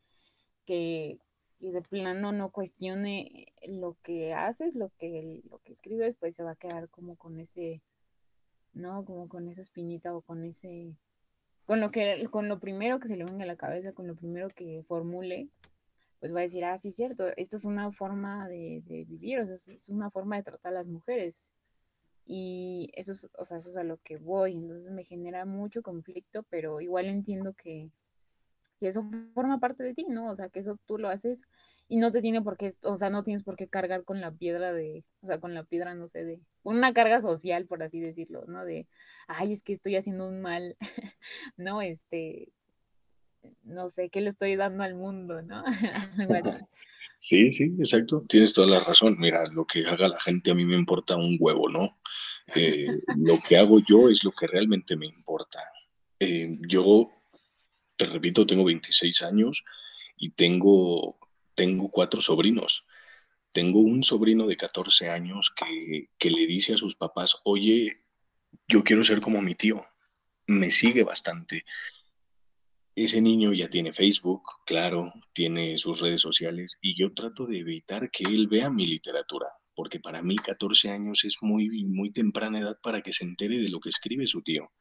que, de plano no cuestione lo que haces, lo que, lo que escribes, pues se va a quedar como con ese, ¿no? Como con esa espinita o con ese, con lo que, con lo primero que se le venga a la cabeza, con lo primero que formule, pues va a decir, ah, sí, cierto, esto es una forma de, vivir, o sea, es una forma de tratar a las mujeres. Y eso es, o sea, eso es a lo que voy, entonces me genera mucho conflicto, pero igual entiendo que, que eso forma parte de ti, ¿no? O sea, que eso tú lo haces y no te tiene por qué, o sea, no tienes por qué cargar con la piedra de, o sea, con la piedra, no sé, de una carga social, por así decirlo, ¿no? De, ay, es que estoy haciendo un mal, no, este, no sé, ¿qué le estoy dando al mundo, no? Sí, sí, exacto, tienes toda la razón. Mira, lo que haga la gente a mí me importa un huevo, ¿no? Eh, lo que hago yo es lo que realmente me importa. Eh, yo, te repito, tengo 26 años y tengo tengo cuatro sobrinos. Tengo un sobrino de 14 años que, que le dice a sus papás, oye, yo quiero ser como mi tío. Me sigue bastante. Ese niño ya tiene Facebook, claro, tiene sus redes sociales y yo trato de evitar que él vea mi literatura, porque para mí 14 años es muy, muy temprana edad para que se entere de lo que escribe su tío.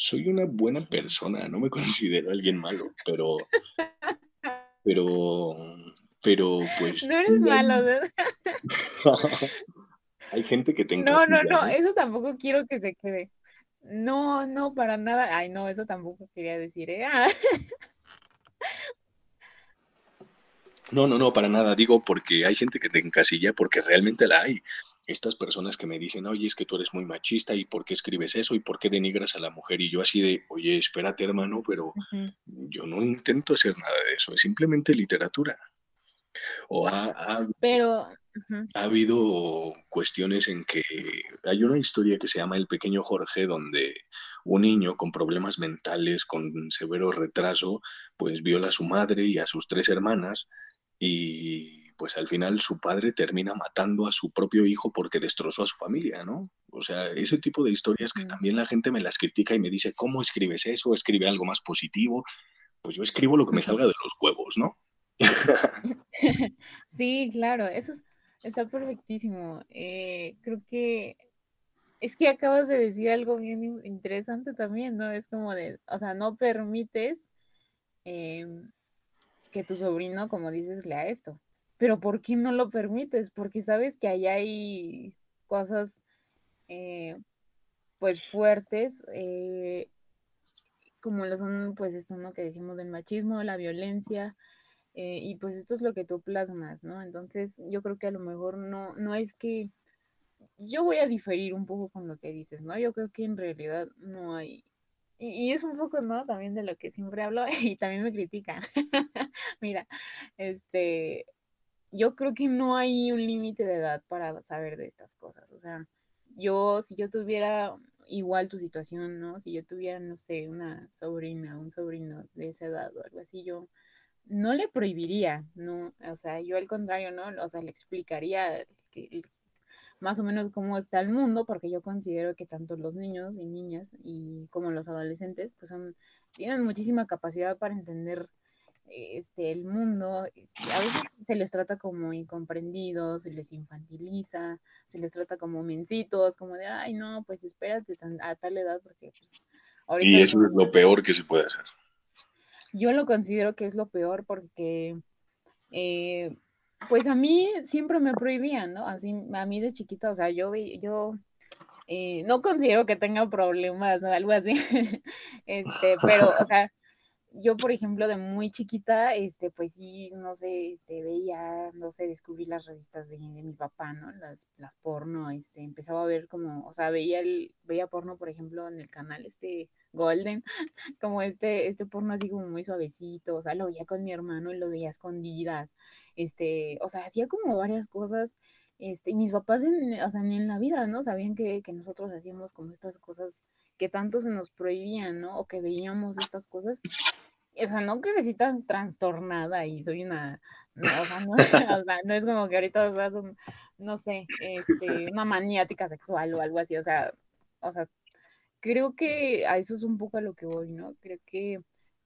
Soy una buena persona, no me considero alguien malo, pero pero, pero pues... No eres malo. hay gente que tenga... No, no, no, eso tampoco quiero que se quede. No, no, para nada. Ay, no, eso tampoco quería decir, ¿eh? No, no, no, para nada. Digo porque hay gente que te encasilla porque realmente la hay estas personas que me dicen, oye, es que tú eres muy machista y por qué escribes eso y por qué denigras a la mujer. Y yo así de, oye, espérate hermano, pero yo no intento hacer nada de eso, es simplemente literatura. O ha, pero, ha habido cuestiones en que hay una historia que se llama El pequeño Jorge, donde un niño con problemas mentales, con severo retraso, pues viola a su madre y a sus tres hermanas y pues al final su padre termina matando a su propio hijo porque destrozó a su familia, ¿no? O sea, ese tipo de historias que también la gente me las critica y me dice, ¿cómo escribes eso? Escribe algo más positivo. Pues yo escribo lo que me salga de los huevos, ¿no? sí, claro, eso está perfectísimo. Eh, creo que es que acabas de decir algo bien interesante también, ¿no? Es como de, o sea, no permites em, que tu sobrino, como dices, lea esto pero ¿por qué no lo permites? Porque sabes que allá hay cosas eh, pues fuertes, eh, como lo son pues esto ¿no? que decimos del machismo, la violencia, eh, y pues esto es lo que tú plasmas, ¿no? Entonces yo creo que a lo mejor no, no es que yo voy a diferir un poco con lo que dices, ¿no? Yo creo que en realidad no hay, y, es un poco, ¿no? También de lo que siempre hablo y también me critican. Mira, este, yo creo que no hay un límite de edad para saber de estas cosas. O sea, yo, si yo tuviera igual tu situación, ¿no? Si yo tuviera, no sé, una sobrina, un sobrino de esa edad o algo así, yo no le prohibiría, ¿no? O sea, yo al contrario, ¿no? O sea, le explicaría que, más o menos cómo está el mundo, porque yo considero que tanto los niños y niñas y como los adolescentes, pues son, tienen muchísima capacidad para entender este, el mundo, este, a veces se les trata como incomprendidos, se les infantiliza, se les trata como mencitos, como de, ay, no, pues espérate a tal edad porque pues, Y eso es lo peor que se puede hacer. Yo lo considero que es lo peor porque, eh, pues a mí siempre me prohibían, ¿no? Así, a mí de chiquita, o sea, yo, yo eh, no considero que tenga problemas o algo así, este, pero, o sea, yo, por ejemplo, de muy chiquita, este, pues sí, no sé, este, veía, no sé, descubrí las revistas de, mi papá, ¿no? Las, las porno, este, empezaba a ver como, o sea, veía el, veía porno, por ejemplo, en el canal, este, Golden, como este, este porno así como muy suavecito, o sea, lo veía con mi hermano y lo veía escondidas, este, o sea, hacía como varias cosas, este, y mis papás, en, o sea, ni en la vida, ¿no? Sabían que, que nosotros hacíamos como estas cosas que tanto se nos prohibían, ¿no? O que veíamos estas cosas. O sea, no crecí tan trastornada y soy una, no, o, sea, no, o sea, no es como que ahorita no sé, este, una maniática sexual o algo así, o sea, o sea, creo que a eso es un poco a lo que voy, ¿no? Creo que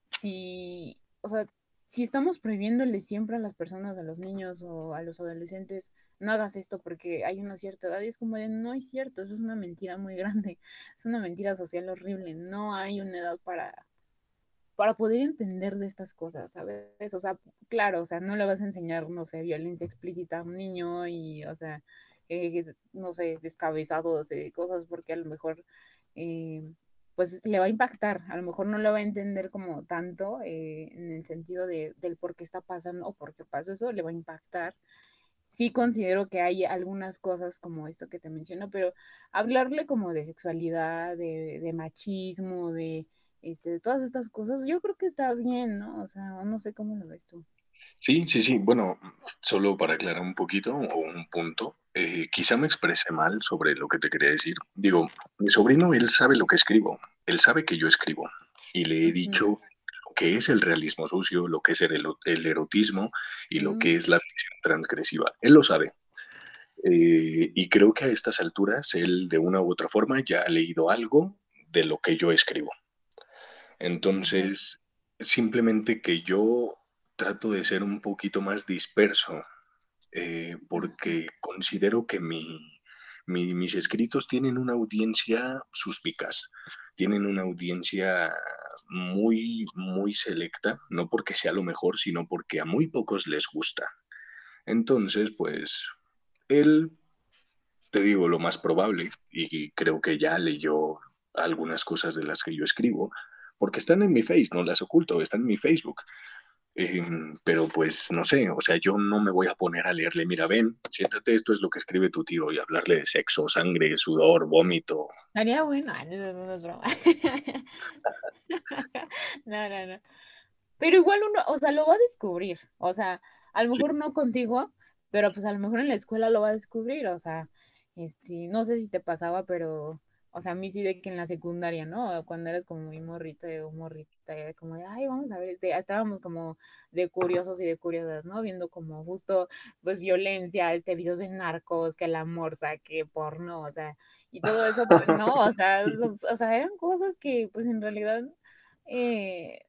si, o sea, si estamos prohibiéndole siempre a las personas, a los niños o a los adolescentes, no hagas esto porque hay una cierta edad, y es como de, no es cierto, eso es una mentira muy grande, es una mentira social horrible, no hay una edad para, para poder entender de estas cosas, ¿sabes? O sea, claro, o sea, no le vas a enseñar, no sé, violencia explícita a un niño y, o sea, eh, no sé, descabezados, de cosas, porque a lo mejor... Eh, pues le va a impactar, a lo mejor no lo va a entender como tanto eh, en el sentido de, del por qué está pasando o por qué pasó eso, le va a impactar. Sí considero que hay algunas cosas como esto que te menciono, pero hablarle como de sexualidad, de, de machismo, de, este, de todas estas cosas, yo creo que está bien, ¿no? O sea, no sé cómo lo ves tú. Sí, sí, sí. Bueno, solo para aclarar un poquito o un punto, eh, quizá me expresé mal sobre lo que te quería decir. Digo, mi sobrino, él sabe lo que escribo, él sabe que yo escribo y le he dicho lo que es el realismo sucio, lo que es el, el erotismo y lo que es la ficción transgresiva. Él lo sabe. Eh, y creo que a estas alturas él de una u otra forma ya ha leído algo de lo que yo escribo. Entonces, simplemente que yo trato de ser un poquito más disperso, eh, porque considero que mis escritos tienen una audiencia suspicaz, tienen una audiencia muy, muy selecta, no porque sea lo mejor, sino porque a muy pocos les gusta. Entonces, pues, él, te digo lo más probable, y creo que ya leyó algunas cosas de las que yo escribo, porque están en mi face, no las oculto, están en mi Facebook. Em, pero pues no sé, o sea, yo no me voy a poner a leerle, mira, ven, siéntate, esto es lo que escribe tu tío y hablarle de sexo, sangre, sudor, vómito. Haría bueno, no, no, es broma. no, no, no. Pero igual uno, o sea, lo va a descubrir, o sea, a lo mejor no contigo, pero pues a lo mejor en la escuela lo va a descubrir, o sea, este, no sé si te pasaba, pero o sea, a mí sí de que en la secundaria, ¿no? Cuando eras como muy morrita o morrita, como de, ay, vamos a ver, estábamos como de curiosos y de curiosas, ¿no? Viendo como justo, pues, violencia, este, videos de narcos, que la morsa, que porno, o sea, y todo eso, pues, no, o sea, o sea, eran cosas que, pues, en realidad, eh,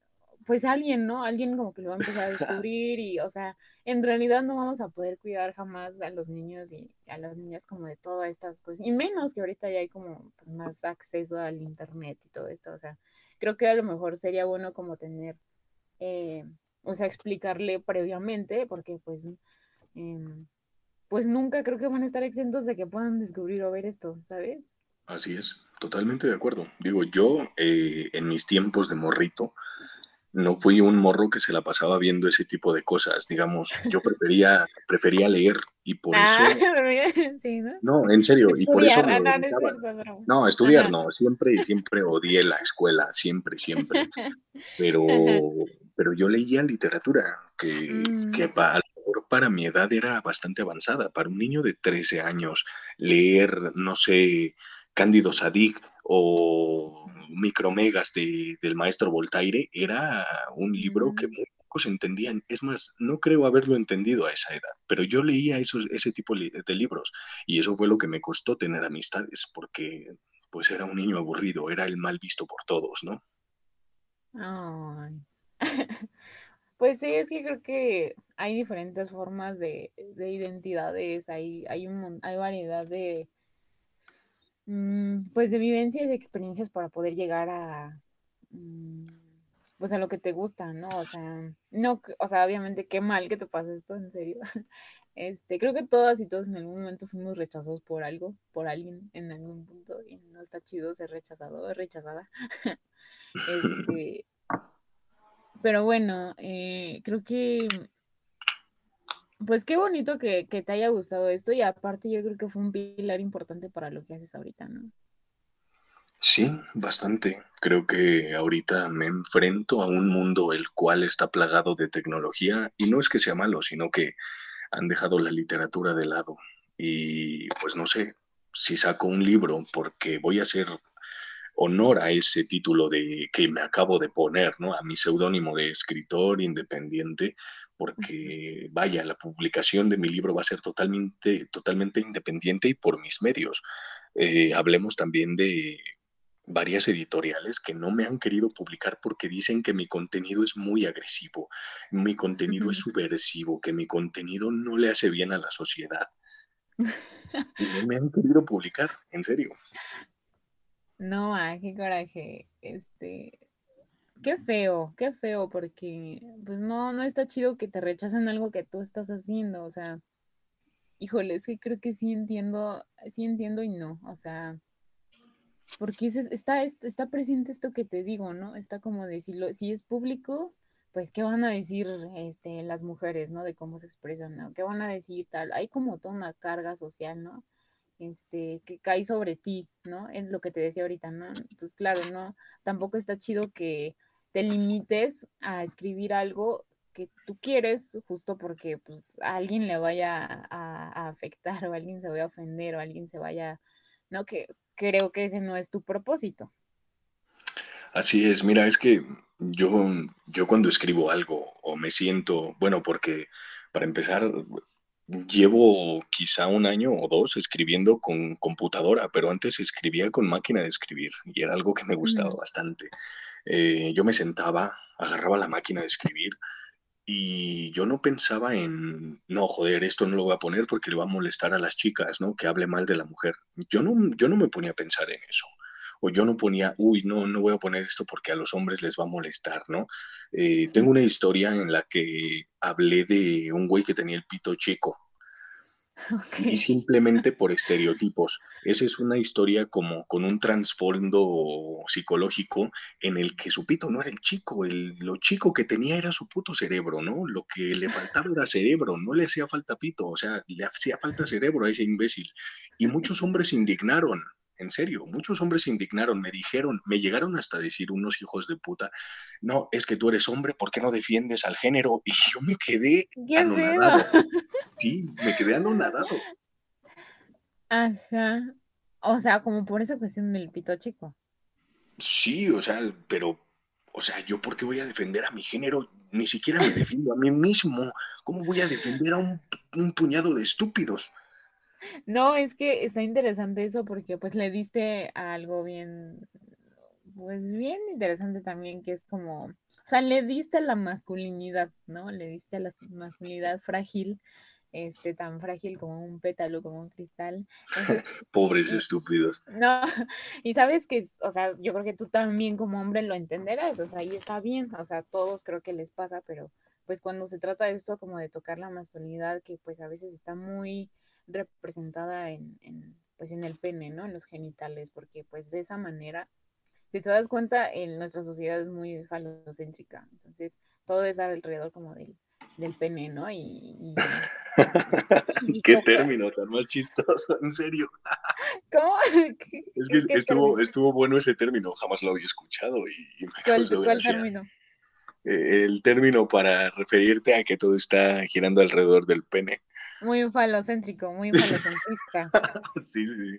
pues alguien, ¿no? Alguien como que lo va a empezar a descubrir y, o sea, en realidad no vamos a poder cuidar jamás a los niños y a las niñas como de todas estas cosas, y menos que ahorita ya hay como pues, más acceso al internet y todo esto, o sea, creo que a lo mejor sería bueno como tener, eh, o sea, explicarle previamente, porque pues, em, pues nunca creo que van a estar exentos de que puedan descubrir o ver esto, ¿sabes? Así es, totalmente de acuerdo. Digo, yo eh, en mis tiempos de morrito, no fui un morro que se la pasaba viendo ese tipo de cosas, digamos, yo prefería, prefería leer y por eso... Ah, ¿no? ¿no? en serio, y por eso... Ah, no, estudiar no, siempre, siempre odié la escuela, siempre, siempre, pero, pero yo leía literatura, que, que mm. para, para mi edad era bastante avanzada, para un niño de 13 años, leer, no sé, Cándido Sadik o Micromegas de, del maestro Voltaire era un libro que muy pocos entendían. Es más, no creo haberlo entendido a esa edad, pero yo leía esos, ese tipo de libros y eso fue lo que me costó tener amistades, porque pues era un niño aburrido, era el mal visto por todos, ¿no? Pues sí, es que creo que hay diferentes formas de, identidades, hay, hay, un, hay variedad de, Mm, pues de vivencias y experiencias para poder llegar a, mm, pues a lo que te gusta, ¿no? O sea, no, o sea, obviamente qué mal que te pase esto, en serio. Este, creo que todas y todos en algún momento fuimos rechazados por algo, por alguien en algún punto, y no está chido ser rechazado o rechazada. este, pero bueno, eh, creo que pues qué bonito que, te haya gustado esto y aparte yo creo que fue un pilar importante para lo que haces ahorita, ¿no? Sí, bastante. Creo que ahorita me enfrento a un mundo el cual está plagado de tecnología y no es que sea malo, sino que han dejado la literatura de lado. Y pues no sé, si saco un libro porque voy a hacer honor a ese título de que me acabo de poner, ¿no? A mi seudónimo de escritor independiente, porque vaya, la publicación de mi libro va a ser totalmente, totalmente independiente y por mis medios. Eh, hablemos también de varias editoriales que no me han querido publicar porque dicen que mi contenido es muy agresivo, mi contenido es subversivo, que mi contenido no le hace bien a la sociedad. Y no me han querido publicar, en serio. No, ah, qué coraje. Este, qué feo, qué feo, porque pues no, no está chido que te rechacen algo que tú estás haciendo, o sea, híjole, es que creo que sí entiendo, sí entiendo y no, o sea, porque es- está, est- está presente esto que te digo, ¿no? Está como de si es público, pues qué van a decir este, las mujeres, ¿no? De cómo se expresan, ¿no? ¿Qué van a decir tal? Hay como toda una carga social, ¿no? Este, que cae sobre ti, ¿no? Es lo que te decía ahorita, ¿no? Pues claro, ¿no? Tampoco está chido que te limites a escribir algo que tú quieres justo porque pues a alguien le vaya a, a afectar o alguien se vaya a ofender o alguien se vaya, ¿no? Que creo que ese no es tu propósito. Así es, mira, es que yo, yo cuando escribo algo o me siento, bueno, porque para empezar, llevo quizá un año o dos escribiendo con computadora, pero antes escribía con máquina de escribir y era algo que me gustaba Ujú. bastante. Eh, yo me sentaba, agarraba la máquina de escribir y yo no pensaba en, no, joder, esto no lo voy a poner porque le va a molestar a las chicas, ¿no? Que hable mal de la mujer. Yo no, yo no me ponía a pensar en eso. O yo no ponía, uy, no, no voy a poner esto porque a los hombres les va a molestar, ¿no? Eh, tengo una historia en la que hablé de un güey que tenía el pito chico y Ok. simplemente por estereotipos. Esa es una historia como con un trasfondo psicológico en el que su pito no era el chico, el, lo chico que tenía era su puto cerebro, ¿no? Lo que le faltaba era cerebro, no le hacía falta pito, o sea, le hacía falta cerebro a ese imbécil. Y muchos hombres se indignaron. En serio, muchos hombres se indignaron, me dijeron, me llegaron hasta decir unos hijos de puta, no, es que tú eres hombre, ¿por qué no defiendes al género? Y yo me quedé ¿Qué anonadado? Sí, me quedé anonadado. Ajá. O sea, como por esa cuestión del pito chico. Sí, o sea, pero, o sea, ¿yo por qué voy a defender a mi género? Ni siquiera me defiendo a mí mismo. ¿Cómo voy a defender a un, un puñado de estúpidos? No, es que está interesante eso porque pues le diste a algo bien, pues bien interesante también, que es como, o sea, le diste a la masculinidad, ¿no? Le diste a la masculinidad frágil, este, tan frágil como un pétalo, como un cristal. Entonces, Pobres y, estúpidos. no, y sabes que, o sea, yo creo que tú también como hombre lo entenderás, o sea, y está bien, o sea, todos creo que les pasa, pero pues cuando se trata de esto como de tocar la masculinidad, que pues a veces está muy representada en, en, pues en el pene, ¿no? En los genitales, porque pues de esa manera, si te das cuenta, en nuestra sociedad es muy falocéntrica, entonces todo es alrededor como del, del pene, ¿no? Y, y, y Qué término tan más chistoso, en serio. ¿Cómo? ¿Qué- Es que qué estuvo, término? estuvo bueno ese término, jamás lo había escuchado y, me ¿Cuál, cuál término? Eh, El término para referirte a que todo está girando alrededor del pene. Muy falocéntrico, muy falocentrista. Sí, sí, sí.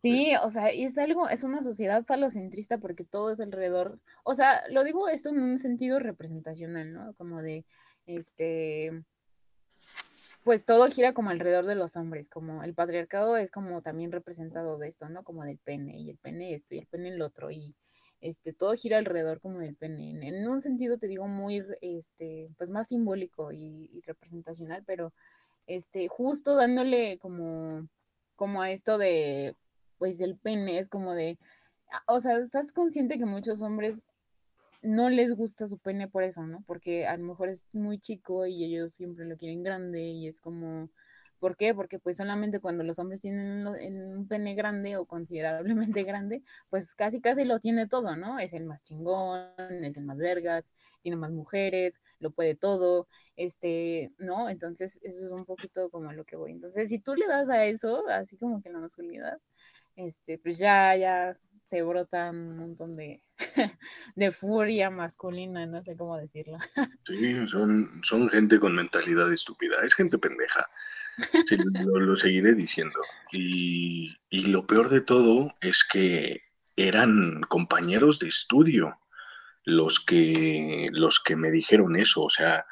Sí, o sea, es algo, es una sociedad falocentrista porque todo es alrededor, o sea, lo digo esto en un sentido representacional, ¿no? Como de, este, pues todo gira como alrededor de los hombres, como el patriarcado es como también representado de esto, ¿no? Como del pene, y el pene esto, y el pene el otro, y este, todo gira alrededor como del pene, en, un sentido te digo muy, este, pues más simbólico y, representacional, pero este, justo dándole como, como a esto de, pues el pene, es como de, o sea, estás consciente que muchos hombres no les gusta su pene por eso, ¿no? Porque a lo mejor es muy chico y ellos siempre lo quieren grande y es como, ¿por qué? Porque pues solamente cuando los hombres tienen un pene grande o considerablemente grande, pues casi casi lo tiene todo, ¿no? Es el más chingón, es el más vergas, tiene más mujeres, lo puede todo, este, ¿no? Entonces eso es un poquito como lo que voy. Entonces si tú le das a eso, así como que la masculinidad, este, pues ya, ya se brota un montón de, de furia masculina, no sé cómo decirlo. Sí, son, son gente con mentalidad estúpida, es gente pendeja. Sí, lo, lo seguiré diciendo. Y, y lo peor de todo es que eran compañeros de estudio los que, los que me dijeron eso. O sea,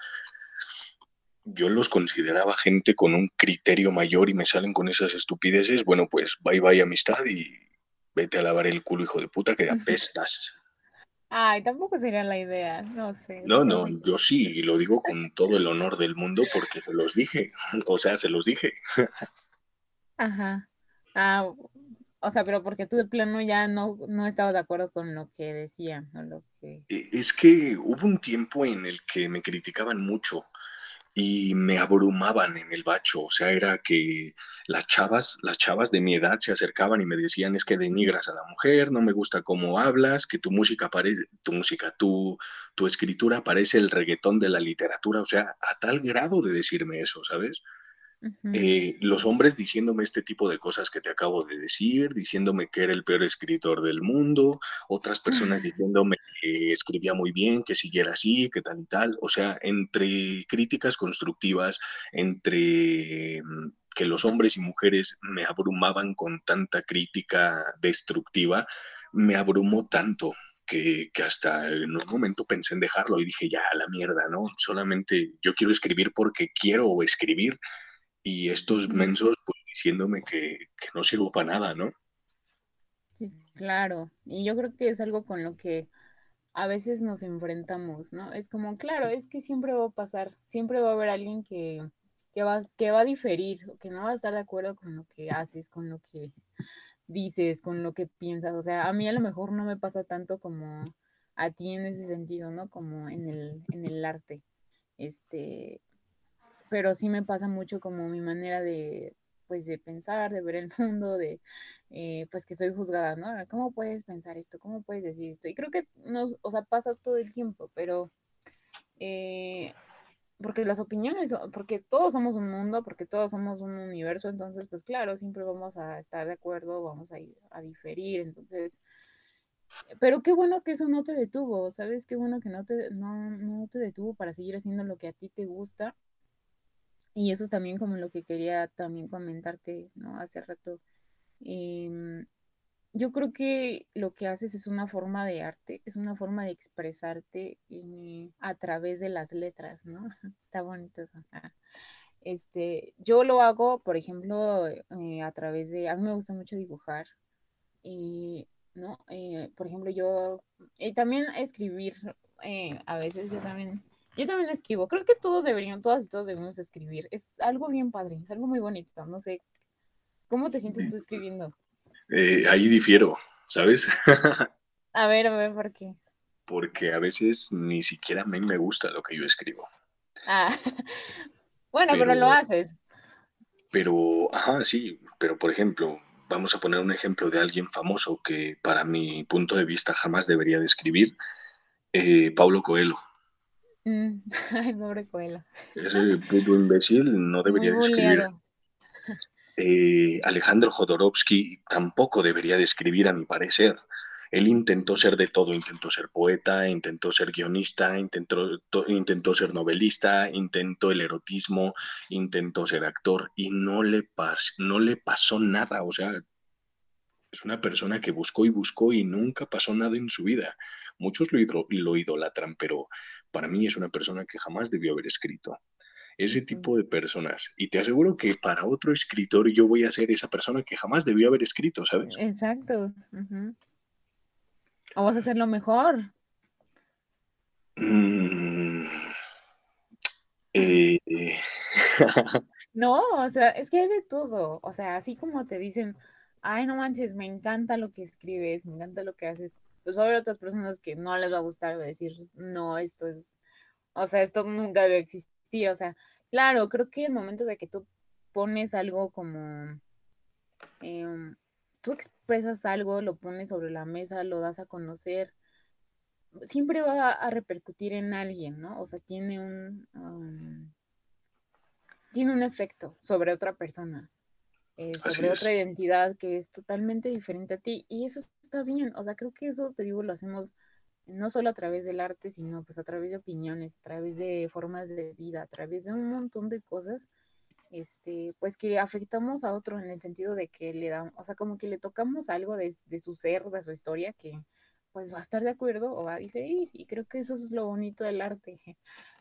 yo los consideraba gente con un criterio mayor y me salen con esas estupideces. Bueno, pues bye bye amistad y vete a lavar el culo, hijo de puta, que apestas. Ay, tampoco sería la idea, no sé. No, no, yo sí, y lo digo con todo el honor del mundo porque se los dije. O sea, se los dije. Ajá. Ah, o sea, pero porque tú de plano ya no, no estabas de acuerdo con lo que decían, o lo que... E- Es que hubo un tiempo en el que me criticaban mucho y me abrumaban en el bacho, o sea, era que las chavas, las chavas de mi edad se acercaban y me decían, es que denigras a la mujer, no me gusta cómo hablas, que tu música parece, tu música, tu, tu escritura parece el reggaetón de la literatura, o sea, a tal grado de decirme eso, ¿sabes? Eh, los hombres diciéndome este tipo de cosas que te acabo de decir, diciéndome que era el peor escritor del mundo, otras personas diciéndome que escribía muy bien, que siguiera así, que tal y tal. O sea, entre críticas constructivas, entre mm, que los hombres y mujeres me abrumaban con tanta crítica destructiva, me abrumó tanto que, que, hasta en un momento pensé en dejarlo y dije, ya, la mierda, ¿no? Solamente yo quiero escribir porque quiero escribir y estos mensos pues diciéndome que, no sirvo para nada, ¿no? Sí, claro, y yo creo que es algo con lo que a veces nos enfrentamos, ¿no? Es como, claro, es que siempre va a pasar, siempre va a haber alguien que, que, va, que va a diferir, que no va a estar de acuerdo con lo que haces, con lo que dices, con lo que piensas. O sea, a mí a lo mejor no me pasa tanto como a ti en ese sentido, ¿no? Como en el, en el arte. Este, pero sí me pasa mucho como mi manera de, pues, de pensar, de ver el mundo, de, eh, pues, que soy juzgada, ¿no? ¿Cómo puedes pensar esto? ¿Cómo puedes decir esto? Y creo que nos, o sea, pasa todo el tiempo, pero, eh, porque las opiniones, porque todos somos un mundo, porque todos somos un universo, entonces, pues, claro, siempre vamos a estar de acuerdo, vamos a, a diferir, entonces, pero qué bueno que eso no te detuvo, ¿sabes? Qué bueno que no te, no, no te detuvo para seguir haciendo lo que a ti te gusta y eso es también como lo que quería también comentarte, ¿no? Hace rato. Em, yo creo que lo que haces es una forma de arte, es una forma de expresarte eh, a través de las letras, ¿no? Está bonito eso. Ah. Este, yo lo hago, por ejemplo, eh, a través de, a mí me gusta mucho dibujar y, ¿no? Eh, por ejemplo, yo también escribir, a veces yo también yo también escribo. Creo que todos deberían, todas y todos debemos escribir. Es algo bien padre, es algo muy bonito. No sé, ¿cómo te sientes tú escribiendo? Eh, ahí difiero, ¿sabes? a ver, a ver, ¿por qué? Porque a veces ni siquiera a mí me gusta lo que yo escribo. Ah, bueno, pero, lo haces. Pero, ajá, sí, pero por ejemplo, vamos a poner un ejemplo de alguien famoso que para mi punto de vista jamás debería de escribir, eh, Paulo Coelho. Mm, ay, pobre Coelho. Ese puto imbécil no debería de escribir. Eh, Alejandro Jodorowsky tampoco debería de escribir, a mi parecer. Él intentó ser de todo, intentó ser poeta, intentó ser guionista, intentó, intentó ser novelista, intentó el erotismo, intentó ser actor y no le, no le pasó nada. O sea, es una persona que buscó y buscó y nunca pasó nada en su vida. Muchos lo, lo idolatran, pero para mí es una persona que jamás debió haber escrito. Ese tipo de personas. Y te aseguro que para otro escritor yo voy a ser esa persona que jamás debió haber escrito, ¿sabes? Exacto. O vas a hacerlo mejor. Mm, eh, no, o sea, es que hay de todo. O sea, así como te dicen, ay, no manches, me encanta lo que escribes, me encanta lo que haces pues va a haber otras personas que no les va a gustar, decir, no, esto es, o sea, esto nunca debe existir, o sea, claro, creo que el momento de que tú pones algo como, em, tú expresas algo, lo pones sobre la mesa, lo das a conocer, siempre va a repercutir en alguien, ¿no? O sea, tiene un, tiene un efecto sobre otra persona. Eh, sobre otra identidad que es totalmente diferente a ti. Y eso está bien, o sea, creo que eso, te digo, lo hacemos no solo a través del arte, sino pues a través de opiniones, a través de formas de vida, a través de un montón de cosas, este, pues que afectamos a otro en el sentido de que le damos, o sea, como que le tocamos algo de, de su ser, de su historia, que pues va a estar de acuerdo o va a diferir. Y creo que eso es lo bonito del arte.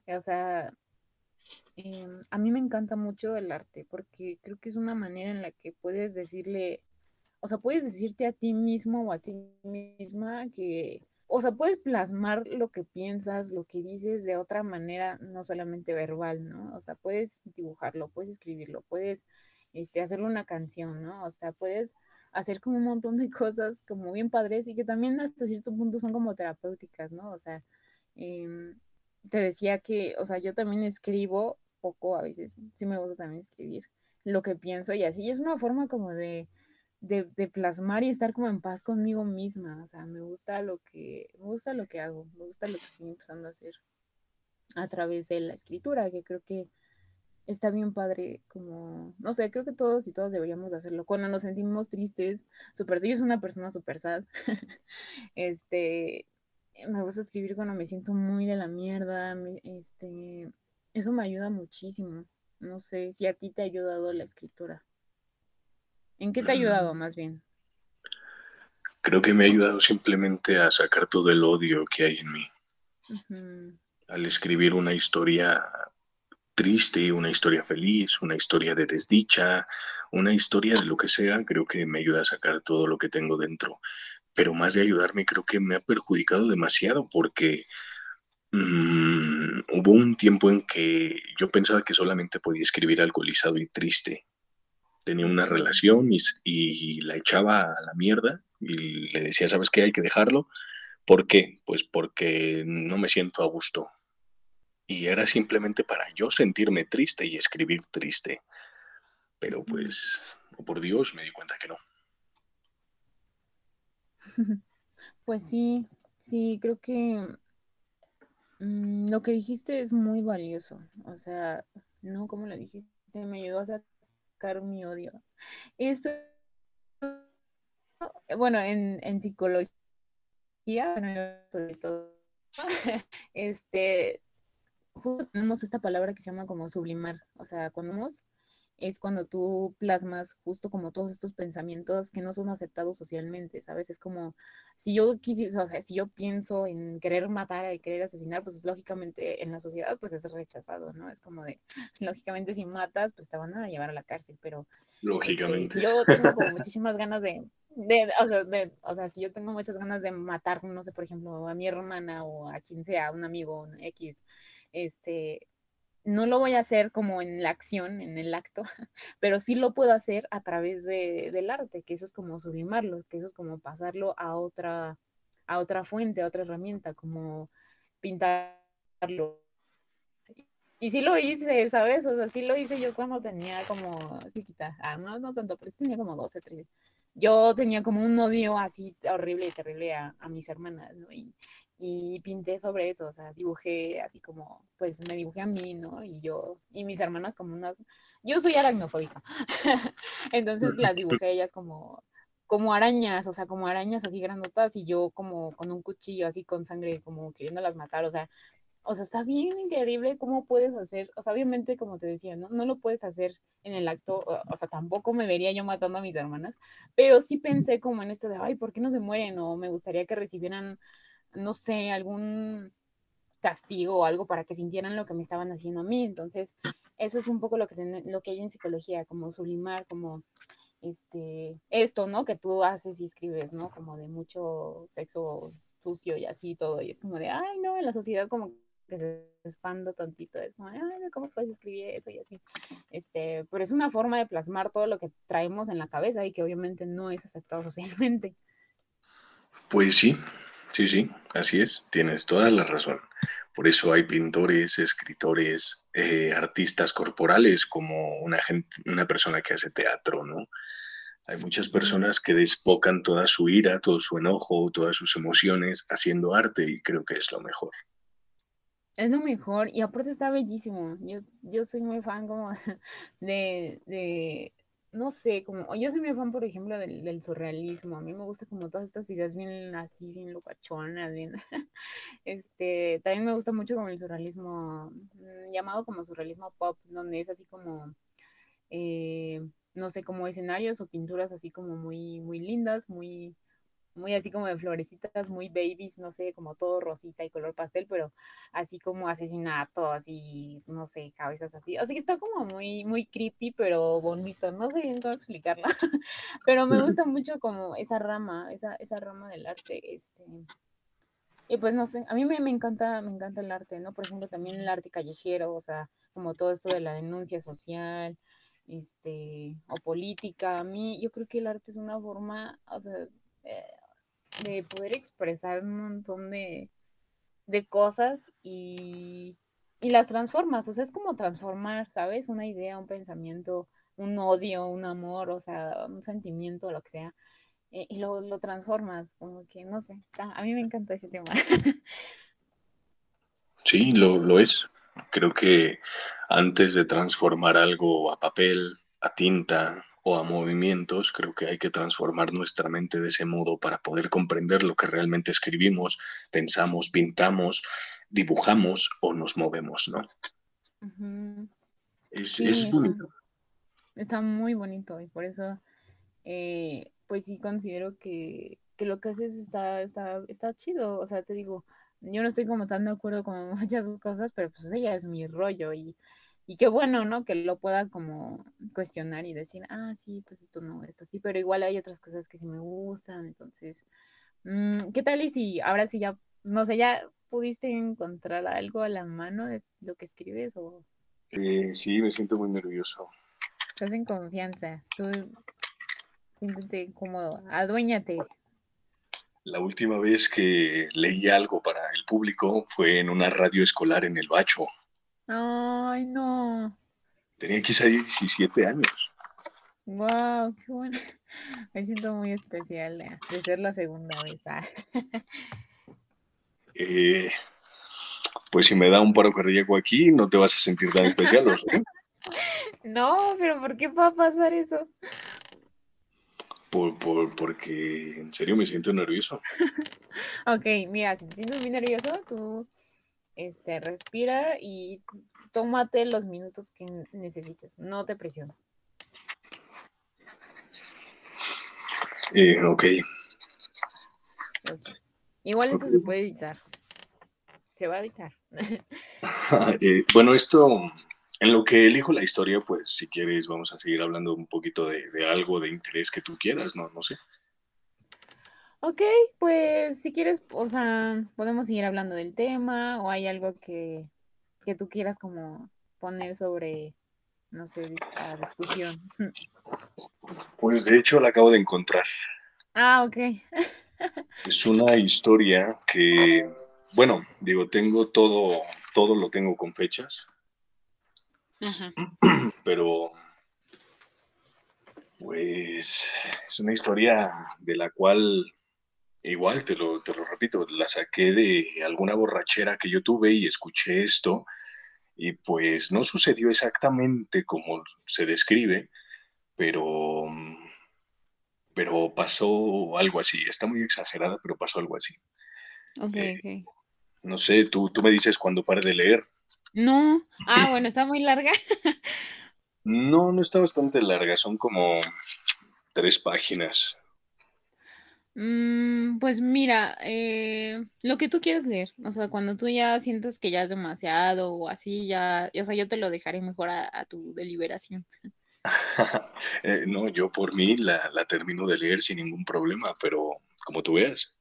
O sea, Em, a mí me encanta mucho el arte porque creo que es una manera en la que puedes decirle, o sea, puedes decirte a ti mismo o a ti misma que, o sea, puedes plasmar lo que piensas, lo que dices de otra manera, no solamente verbal, ¿no? O sea, puedes dibujarlo, puedes escribirlo, puedes este, hacerle una canción, ¿no? O sea, puedes hacer como un montón de cosas como bien padres y que también hasta cierto punto son como terapéuticas, ¿no? O sea, em, te decía que, o sea, yo también escribo poco, a veces sí me gusta también escribir lo que pienso y así. es una forma como de, de, de, plasmar y estar como en paz conmigo misma. O sea, me gusta lo que, me gusta lo que hago, me gusta lo que estoy empezando a hacer a través de la escritura, que creo que está bien padre, como, no sé, creo que todos y todas deberíamos hacerlo. Cuando nos sentimos tristes, súper, yo soy una persona súper sad, este, me gusta escribir cuando me siento muy de la mierda, este, eso me ayuda muchísimo. No sé si a ti te ha ayudado la escritura. ¿En qué te ha ayudado Mm, más bien? Creo que me ha ayudado simplemente a sacar todo el odio que hay en mí. Al escribir una historia triste, una historia feliz, una historia de desdicha, una historia de lo que sea, creo que me ayuda a sacar todo lo que tengo dentro. Pero más de ayudarme, creo que me ha perjudicado demasiado porque mm, hubo un tiempo en que yo pensaba que solamente podía escribir alcoholizado y triste. Tenía una relación y, y la echaba a la mierda y le decía, ¿sabes qué? Hay que dejarlo. ¿Por qué? Pues porque no me siento a gusto. Y era simplemente para yo sentirme triste y escribir triste. Pero pues, oh por Dios, me di cuenta que no. Pues sí, sí, creo que mm, lo que dijiste es muy valioso. O sea, no como lo dijiste, me ayudó a sacar mi odio. Esto, bueno, en, en psicología, bueno, sobre todo, este, justo tenemos esta palabra que se llama como sublimar. O sea, cuando vemos es cuando tú plasmas justo como todos estos pensamientos que no son aceptados socialmente, ¿sabes? Es como, si yo quisiera, o sea, si yo pienso en querer matar, y querer asesinar, pues lógicamente en la sociedad pues es rechazado, ¿no? Es como de, lógicamente si matas, pues te van a llevar a la cárcel, pero este, si Lógicamente. yo tengo como muchísimas ganas de, de, o sea, de, o sea, si yo tengo muchas ganas de matar, no sé, por ejemplo, a mi hermana o a quien sea, un amigo, un X, este, no lo voy a hacer como en la acción, en el acto, pero sí lo puedo hacer a través de, del arte, que eso es como sublimarlo, que eso es como pasarlo a otra, a otra fuente, a otra herramienta, como pintarlo. Y sí lo hice, ¿sabes? O sea, sí lo hice yo cuando tenía como chiquita. Ah, no, no tanto, pero tenía como 12, 13. Yo tenía como un odio así horrible y terrible a, a mis hermanas, ¿no? Y, y pinté sobre eso, o sea, dibujé así como, pues me dibujé a mí, ¿no? Y yo, y mis hermanas como unas, yo soy aracnofóbica, entonces las dibujé ellas como, como arañas, o sea, como arañas así grandotas y yo como con un cuchillo así con sangre, como queriéndolas matar, o sea, o sea, está bien increíble cómo puedes hacer, o sea, obviamente, como te decía, ¿no? No lo puedes hacer en el acto, o, o sea, tampoco me vería yo matando a mis hermanas, pero sí pensé como en esto de, ay, ¿por qué no se mueren? O me gustaría que recibieran, no sé, algún castigo o algo para que sintieran lo que me estaban haciendo a mí. Entonces, eso es un poco lo que, ten, lo que hay en psicología, como sublimar, como este, esto, ¿no? Que tú haces y escribes, ¿no? Como de mucho sexo sucio y así todo. Y es como de, ay, no, en la sociedad como que se expanda tantito. Es como, ay, ¿cómo puedes escribir eso y así? Este, pero es una forma de plasmar todo lo que traemos en la cabeza y que obviamente no es aceptado socialmente. Pues sí, sí, sí, así es, tienes toda la razón. Por eso hay pintores, escritores, eh, artistas corporales, como una, gente, una persona que hace teatro, ¿no? Hay muchas personas que despocan toda su ira, todo su enojo, todas sus emociones haciendo arte y creo que es lo mejor. Es lo mejor y aparte está bellísimo. Yo, yo soy muy fan como de, de, no sé, como, yo soy muy fan, por ejemplo, del, del surrealismo. A mí me gusta como todas estas ideas bien así, bien locachonas, bien, este, también me gusta mucho como el surrealismo, mm, llamado como surrealismo pop, donde es así como, eh, no sé, como escenarios o pinturas así como muy, muy lindas, muy muy así como de florecitas, muy babies, no sé, como todo rosita y color pastel, pero así como asesinato, así, no sé, cabezas así. Así que está como muy, muy creepy, pero bonito, no sé bien cómo explicarlo, pero me gusta mucho como esa rama, esa, esa rama del arte, este, y pues no sé, a mí me, me encanta, me encanta el arte, ¿no? Por ejemplo, también el arte callejero, o sea, como todo esto de la denuncia social, este, o política. A mí, yo creo que el arte es una forma, o sea, eh, de poder expresar un montón de, de cosas y, y las transformas, o sea, es como transformar, ¿sabes? Una idea, un pensamiento, un odio, un amor, o sea, un sentimiento, lo que sea, eh, y lo, lo transformas, como que, no sé, a mí me encanta ese tema. Sí, lo, lo es. Creo que antes de transformar algo a papel, a tinta o a movimientos, creo que hay que transformar nuestra mente de ese modo para poder comprender lo que realmente escribimos, pensamos, pintamos, dibujamos o nos movemos, ¿no? Es, Sí, es bonito. está muy bonito y por eso, eh, pues sí considero que, que lo que haces está, está, está chido, o sea, te digo, yo no estoy como tan de acuerdo con muchas cosas, pero pues ella es mi rollo y, y qué bueno, ¿no? Que lo pueda como cuestionar y decir, ah, sí, pues esto no, esto sí, pero igual hay otras cosas que sí me gustan, entonces, mm, ¿qué tal y si ahora sí ya, no sé, ya pudiste encontrar algo a la mano de lo que escribes o Eh, sí, me siento muy nervioso. estás en confianza? Tú siéntete cómodo, aduéñate. La última vez que leí algo para el público fue en una radio escolar en el Bacho. Ay, no. Tenía quizá 17 años. Wow, qué bueno. Me siento muy especial de, de ser la segunda vez. ah. Eh, pues si me da un paro cardíaco aquí, no te vas a sentir tan especial, ¿o sí? No, pero ¿por qué va a pasar eso? Por, por- porque en serio me siento nervioso. Ok, mira, si te sientes muy nervioso, tú este, respira y tómate los minutos que necesites. No te presiono. Eh, ok, ok. Igual eso se puede editar. Se va a editar. Eh, bueno, esto, en lo que elijo la historia, pues si quieres vamos a seguir hablando un poquito de, de algo de interés que tú quieras, ¿no? No sé. Ok, pues si quieres, o sea, podemos seguir hablando del tema o hay algo que, que tú quieras como poner sobre, no sé, discusión. Pues de hecho la acabo de encontrar. Ah, ok. Es una historia que, bueno, digo, tengo todo, todo lo tengo con fechas, Ajá. pero pues es una historia de la cual, igual te lo, te lo repito, la saqué de alguna borrachera que yo tuve y escuché esto y pues no sucedió exactamente como se describe, pero, pero pasó algo así. Está muy exagerada, pero pasó algo así. Ok, Eh, ok. no sé, tú, tú me dices cuando pare de leer. No. Ah, bueno, está muy larga. No, no está bastante larga, son como tres páginas. Mm, pues mira, eh, lo que tú quieras leer, o sea, cuando tú ya sientas que ya es demasiado o así, ya, o sea, yo te lo dejaré mejor a, a tu deliberación. Eh, no, yo por mí la, la termino de leer sin ningún problema, pero como tú veas.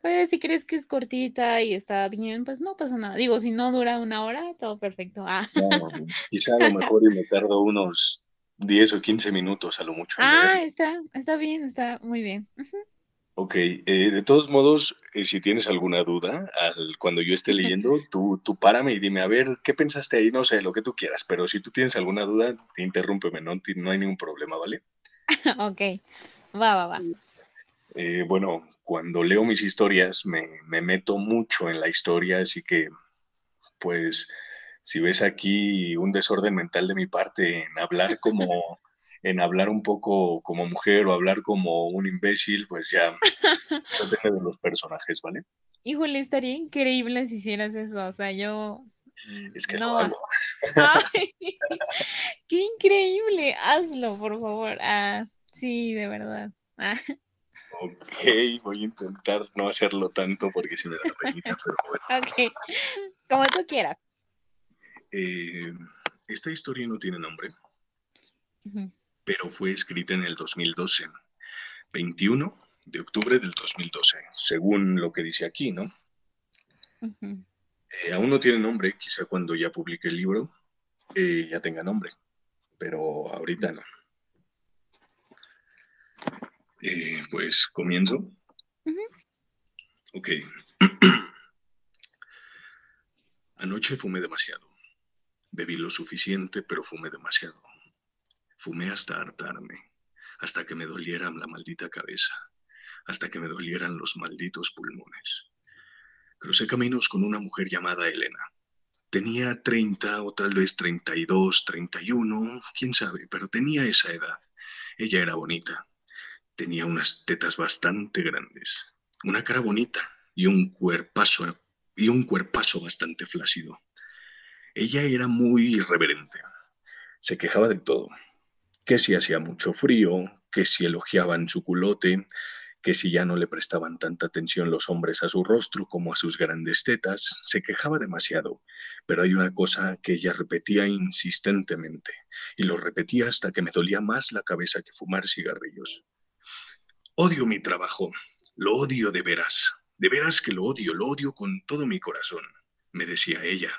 Pues si crees que es cortita y está bien, pues no pasa nada. Digo, si no dura una hora, todo perfecto. Ah, No, quizá a lo mejor y me tardo unos 10 o 15 minutos a lo mucho ah, está, está bien, está muy bien. Ok, eh, de todos modos, eh, si tienes alguna duda, al, cuando yo esté leyendo, tú, tú párame y dime, a ver, ¿qué pensaste ahí? No sé, lo que tú quieras, pero si tú tienes alguna duda, interrúmpeme, no, no hay ningún problema, ¿vale? Ok, va, va, va. Eh, bueno, cuando leo mis historias me, me meto mucho en la historia, así que pues si ves aquí un desorden mental de mi parte en hablar como, en hablar un poco como mujer o hablar como un imbécil, pues ya depende de los personajes, ¿vale? Híjole, estaría increíble si hicieras eso. O sea, yo Es que lo no. hago. Ay, qué increíble. Hazlo, por favor. Ah, sí, de verdad. Ah, Ok, voy a intentar no hacerlo tanto porque si me da penita, pero bueno. ok, como tú quieras. Eh, esta historia no tiene nombre, pero fue escrita en el 2012, 21 de octubre del 2012, según lo que dice aquí, ¿no? Eh, aún no tiene nombre, quizá cuando ya publique el libro eh, ya tenga nombre, pero ahorita no. Eh, pues comienzo. Ok. Anoche fumé demasiado. Bebí lo suficiente, pero fumé demasiado. Fumé hasta hartarme, hasta que me doliera la maldita cabeza, hasta que me dolieran los malditos pulmones. Crucé caminos con una mujer llamada Elena. Tenía 30 o tal vez 32, 31, quién sabe, pero tenía esa edad. Ella era bonita. Tenía unas tetas bastante grandes, una cara bonita y un cuerpazo y un cuerpazo bastante flácido. Ella era muy irreverente. Se quejaba de todo. Que si hacía mucho frío, que si elogiaban su culote, que si ya no le prestaban tanta atención los hombres a su rostro como a sus grandes tetas, se quejaba demasiado. Pero hay una cosa que ella repetía insistentemente, y lo repetía hasta que me dolía más la cabeza que fumar cigarrillos. Odio mi trabajo, lo odio de veras, de veras que lo odio, lo odio con todo mi corazón, me decía ella.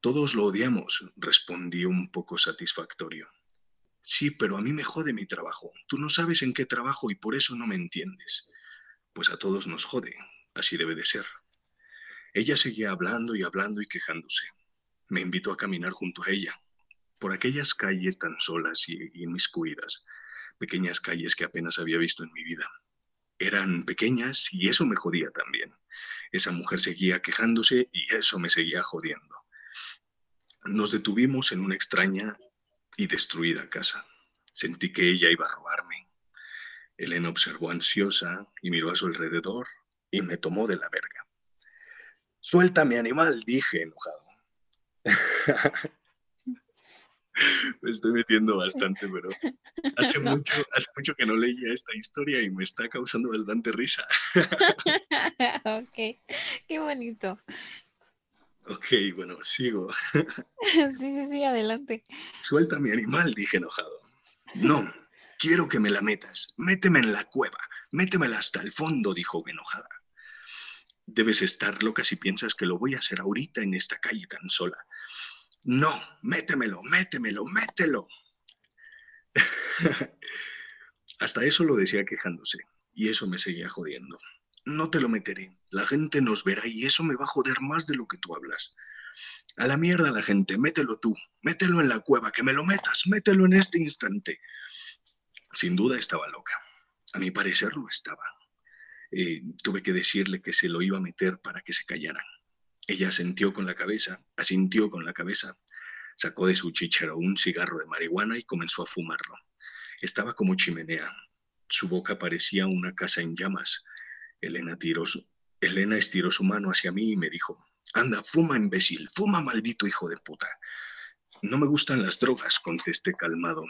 Todos lo odiamos, respondí un poco satisfactorio. Sí, pero a mí me jode mi trabajo. Tú no sabes en qué trabajo y por eso no me entiendes. Pues a todos nos jode, así debe de ser. Ella seguía hablando y hablando y quejándose. Me invitó a caminar junto a ella, por aquellas calles tan solas y, y inmiscuidas, pequeñas calles que apenas había visto en mi vida. Eran pequeñas y eso me jodía también. Esa mujer seguía quejándose y eso me seguía jodiendo. Nos detuvimos en una extraña y destruida casa. Sentí que ella iba a robarme. Elena observó ansiosa y miró a su alrededor y me tomó de la verga. Suéltame, animal, dije enojado. me estoy metiendo bastante, pero hace, No. mucho, hace mucho que no leía esta historia y me está causando bastante risa. ok, qué bonito. Ok, bueno, sigo. Sí, sí, sí, adelante. Suéltame, animal, dije enojado. No, quiero que me la metas. Méteme en la cueva. Métemela hasta el fondo, dijo enojada. Debes estar loca si piensas que lo voy a hacer ahorita en esta calle tan sola. No, métemelo, métemelo, mételo. Hasta eso lo decía quejándose, y eso me seguía jodiendo. No te lo meteré, la gente nos verá y eso me va a joder más de lo que tú hablas. A la mierda la gente, mételo tú, mételo en la cueva, que me lo metas, mételo en este instante. Sin duda estaba loca. A mi parecer lo estaba. Eh, tuve que decirle que se lo iba a meter para que se callara. Ella asintió con la cabeza, asintió con la cabeza, sacó de su chichero un cigarro de marihuana y comenzó a fumarlo. Estaba como chimenea. Su boca parecía una casa en llamas. Elena, estiró su mano hacia mí y me dijo, Anda, fuma, imbécil, fuma, maldito hijo de puta. No me gustan las drogas, contesté calmado.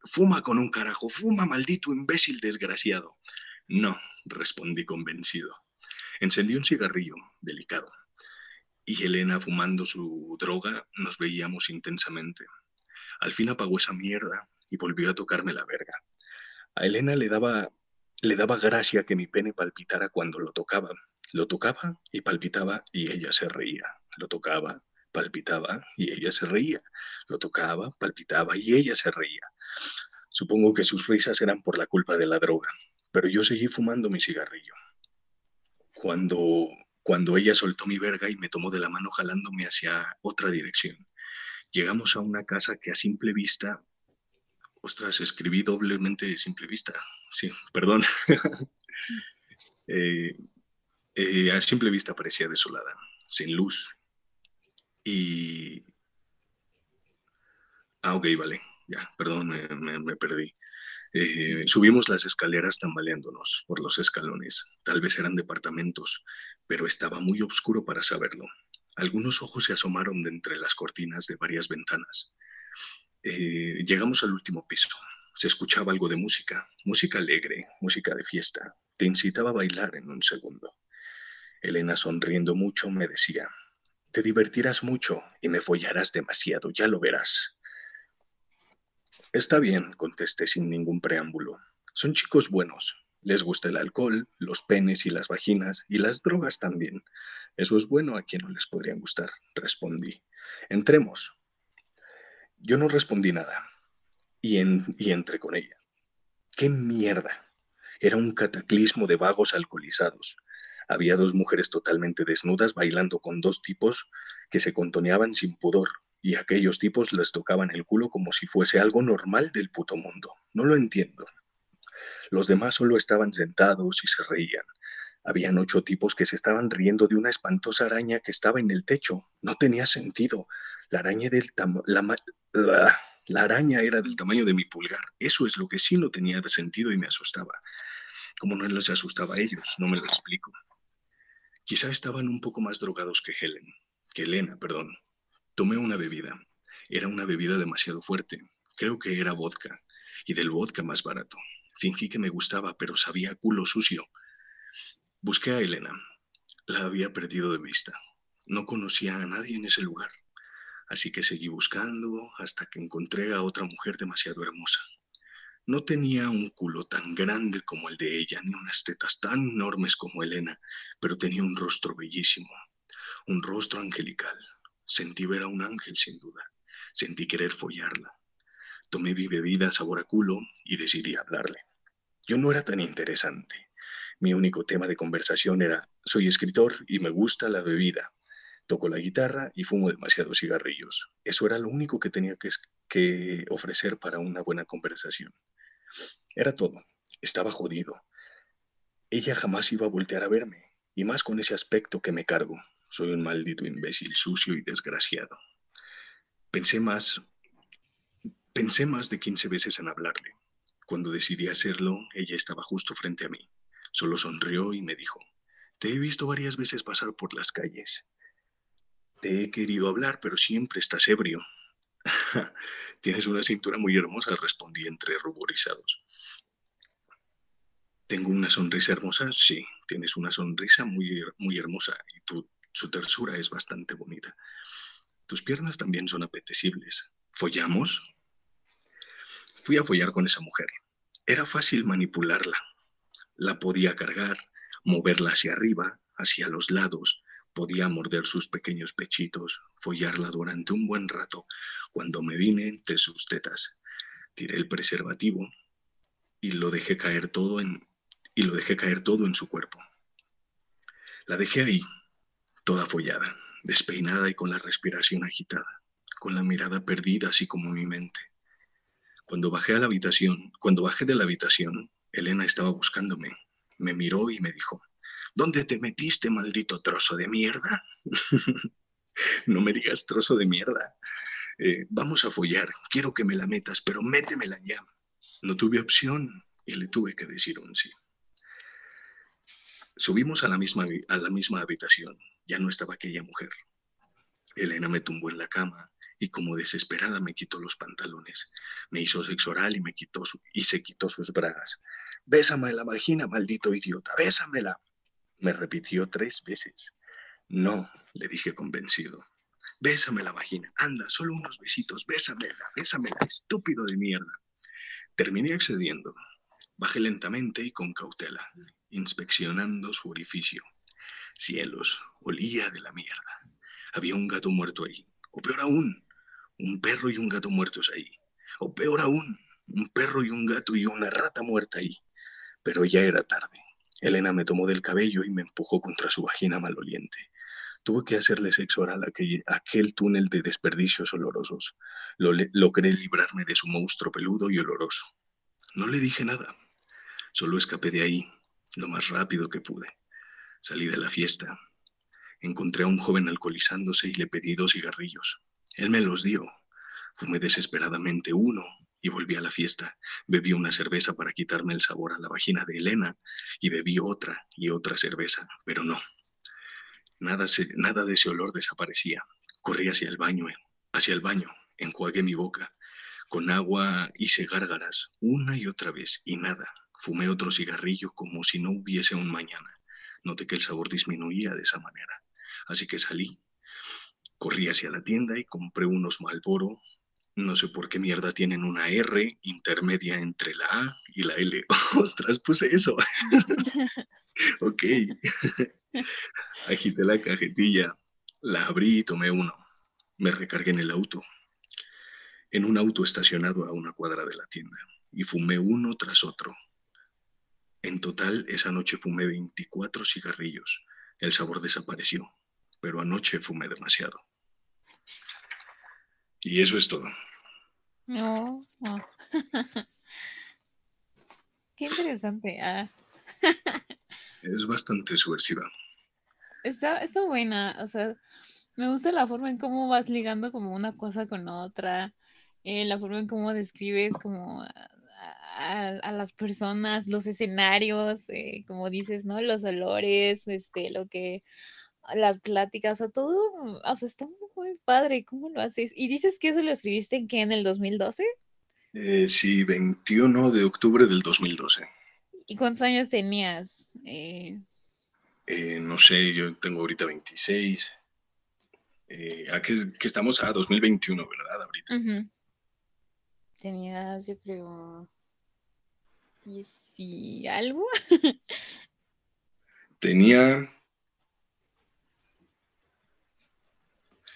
Fuma con un carajo, fuma, maldito imbécil desgraciado. No, respondí convencido. Encendí un cigarrillo, delicado, y Elena, fumando su droga, nos veíamos intensamente. Al fin apagó esa mierda y volvió a tocarme la verga. A Elena le daba, le daba gracia que mi pene palpitara cuando lo tocaba. Lo tocaba y palpitaba y ella se reía. Lo tocaba, palpitaba y ella se reía. Lo tocaba, palpitaba y ella se reía. Supongo que sus risas eran por la culpa de la droga, pero yo seguí fumando mi cigarrillo. Cuando, cuando ella soltó mi verga y me tomó de la mano jalándome hacia otra dirección, llegamos a una casa que a simple vista, ostras, escribí doblemente simple vista, sí, perdón. Eh, eh, a simple vista parecía desolada, sin luz. Y... Ah, ok, vale, ya, perdón, me, me- me perdí. Eh, subimos las escaleras tambaleándonos por los escalones. Tal vez eran departamentos, pero estaba muy oscuro para saberlo. Algunos ojos se asomaron de entre las cortinas de varias ventanas. Eh, llegamos al último piso. Se escuchaba algo de música, música alegre, música de fiesta. Te incitaba a bailar en un segundo. Elena, sonriendo mucho, me decía, te divertirás mucho y me follarás demasiado, ya lo verás. Está bien, contesté sin ningún preámbulo. Son chicos buenos. Les gusta el alcohol, los penes y las vaginas, y las drogas también. Eso es bueno a quien no les podrían gustar, respondí. Entremos. Yo no respondí nada, y, en, y entré con ella. ¡Qué mierda! Era un cataclismo de vagos alcoholizados. Había dos mujeres totalmente desnudas bailando con dos tipos que se contoneaban sin pudor, y aquellos tipos les tocaban el culo como si fuese algo normal del puto mundo. No lo entiendo. Los demás solo estaban sentados y se reían. Habían ocho tipos que se estaban riendo de una espantosa araña que estaba en el techo. No tenía sentido. La araña, era del tamaño de mi pulgar. Eso es lo que sí no tenía sentido y me asustaba. Como no les asustaba a ellos, no me lo explico. Quizá estaban un poco más drogados que Helen, que Elena, perdón. Tomé una bebida. Era una bebida demasiado fuerte. Creo que era vodka, y del vodka más barato. Fingí que me gustaba, pero sabía culo sucio. Busqué a Elena. La había perdido de vista. No conocía a nadie en ese lugar. Así que seguí buscando hasta que encontré a otra mujer demasiado hermosa. No tenía un culo tan grande como el de ella, ni unas tetas tan enormes como Elena, pero tenía un rostro bellísimo, un rostro angelical. Sentí ver a un ángel sin duda. Sentí querer follarla. Tomé mi bebida sabor a culo y decidí hablarle. Yo no era tan interesante. Mi único tema de conversación era, soy escritor y me gusta la bebida. Toco la guitarra y fumo demasiados cigarrillos. Eso era lo único que tenía que, ofrecer para una buena conversación. Era todo. Estaba jodido. Ella jamás iba a voltear a verme, y más con ese aspecto que me cargo. Soy un maldito imbécil, sucio y desgraciado. Pensé más, pensé más de 15 veces en hablarle. Cuando decidí hacerlo, ella estaba justo frente a mí. Solo sonrió y me dijo, te he visto varias veces pasar por las calles. Te he querido hablar, pero siempre estás ebrio. Tienes una cintura muy hermosa, respondí entre ruborizados. ¿Tengo una sonrisa hermosa? Sí, tienes una sonrisa muy, muy hermosa y tu, su tersura es bastante bonita. Tus piernas también son apetecibles. ¿Follamos? Fui a follar con esa mujer. Era fácil manipularla. La podía cargar, moverla hacia arriba, hacia los lados, Podía morder sus pequeños pechitos, follarla durante un buen rato, cuando me vine entre sus tetas. Tiré el preservativo y lo dejé caer todo en y lo dejé caer todo en su cuerpo. La dejé ahí, toda follada, despeinada y con la respiración agitada, con la mirada perdida así como mi mente. Cuando bajé a la habitación, cuando bajé de la habitación, Elena estaba buscándome. Me miró y me dijo, ¿Dónde te metiste, maldito trozo de mierda? no me digas trozo de mierda. Eh, vamos a follar, quiero que me la metas, pero métemela ya. No tuve opción y le tuve que decir un sí. Subimos a la misma, a la misma habitación. Ya no estaba aquella mujer. Elena me tumbó en la cama y como desesperada me quitó los pantalones. Me hizo sexo oral y, me quitó y se quitó sus bragas. Bésame la vagina, maldito idiota, bésamela me repitió tres veces. No, le dije convencido. Bésame la vagina. Anda, solo unos besitos. Bésamela, bésamela, estúpido de mierda. Terminé accediendo. Bajé lentamente y con cautela, inspeccionando su orificio. Cielos, olía de la mierda. Había un gato muerto ahí. O peor aún, un perro y un gato muertos ahí. O peor aún, un perro y un gato y una rata muerta ahí. Pero ya era tarde. Elena me tomó del cabello y me empujó contra su vagina maloliente. Tuve que hacerle sexo oral a aquel, túnel de desperdicios olorosos. Lo, logré librarme de su monstruo peludo y oloroso. No le dije nada. Solo escapé de ahí lo más rápido que pude. Salí de la fiesta. Encontré a un joven alcoholizándose y le pedí dos cigarrillos. Él me los dio. Fumé desesperadamente uno y volví a la fiesta. Bebí una cerveza para quitarme el sabor a la vagina de Elena y bebí otra y otra cerveza, pero no. Nada, nada de ese olor desaparecía. Corrí hacia el baño, hacia el baño, enjuagué mi boca. Con agua hice gárgaras una y otra vez y nada. Fumé otro cigarrillo como si no hubiese un mañana. Noté que el sabor disminuía de esa manera. Así que salí. Corrí hacia la tienda y compré unos Malboro, no sé por qué mierda tienen una R intermedia entre la A y la L. Ostras, puse eso. ok. Agité la cajetilla, la abrí y tomé uno. Me recargué en el auto. En un auto estacionado a una cuadra de la tienda. Y fumé uno tras otro. En total, esa noche fumé 24 cigarrillos. El sabor desapareció, pero anoche fumé demasiado. Y eso es todo. No. no. Qué interesante. Ah. Es bastante subversiva. Está, está buena, o sea, me gusta la forma en cómo vas ligando como una cosa con otra, eh, la forma en cómo describes como a, a- a las personas, los escenarios, eh, como dices, ¿no? Los olores, este, lo que, las pláticas, o sea, todo, o sea, está muy padre, ¿cómo lo haces? Y dices que eso lo escribiste en qué, en el 2012? Eh, sí, 21 de octubre del 2012. ¿Y cuántos años tenías? Eh, Eh, no sé, yo tengo ahorita 26. Eh, ¿a qué, qué estamos? A 2021, ¿verdad? Ahorita. ujú. Tenías, yo creo, y algo. Tenía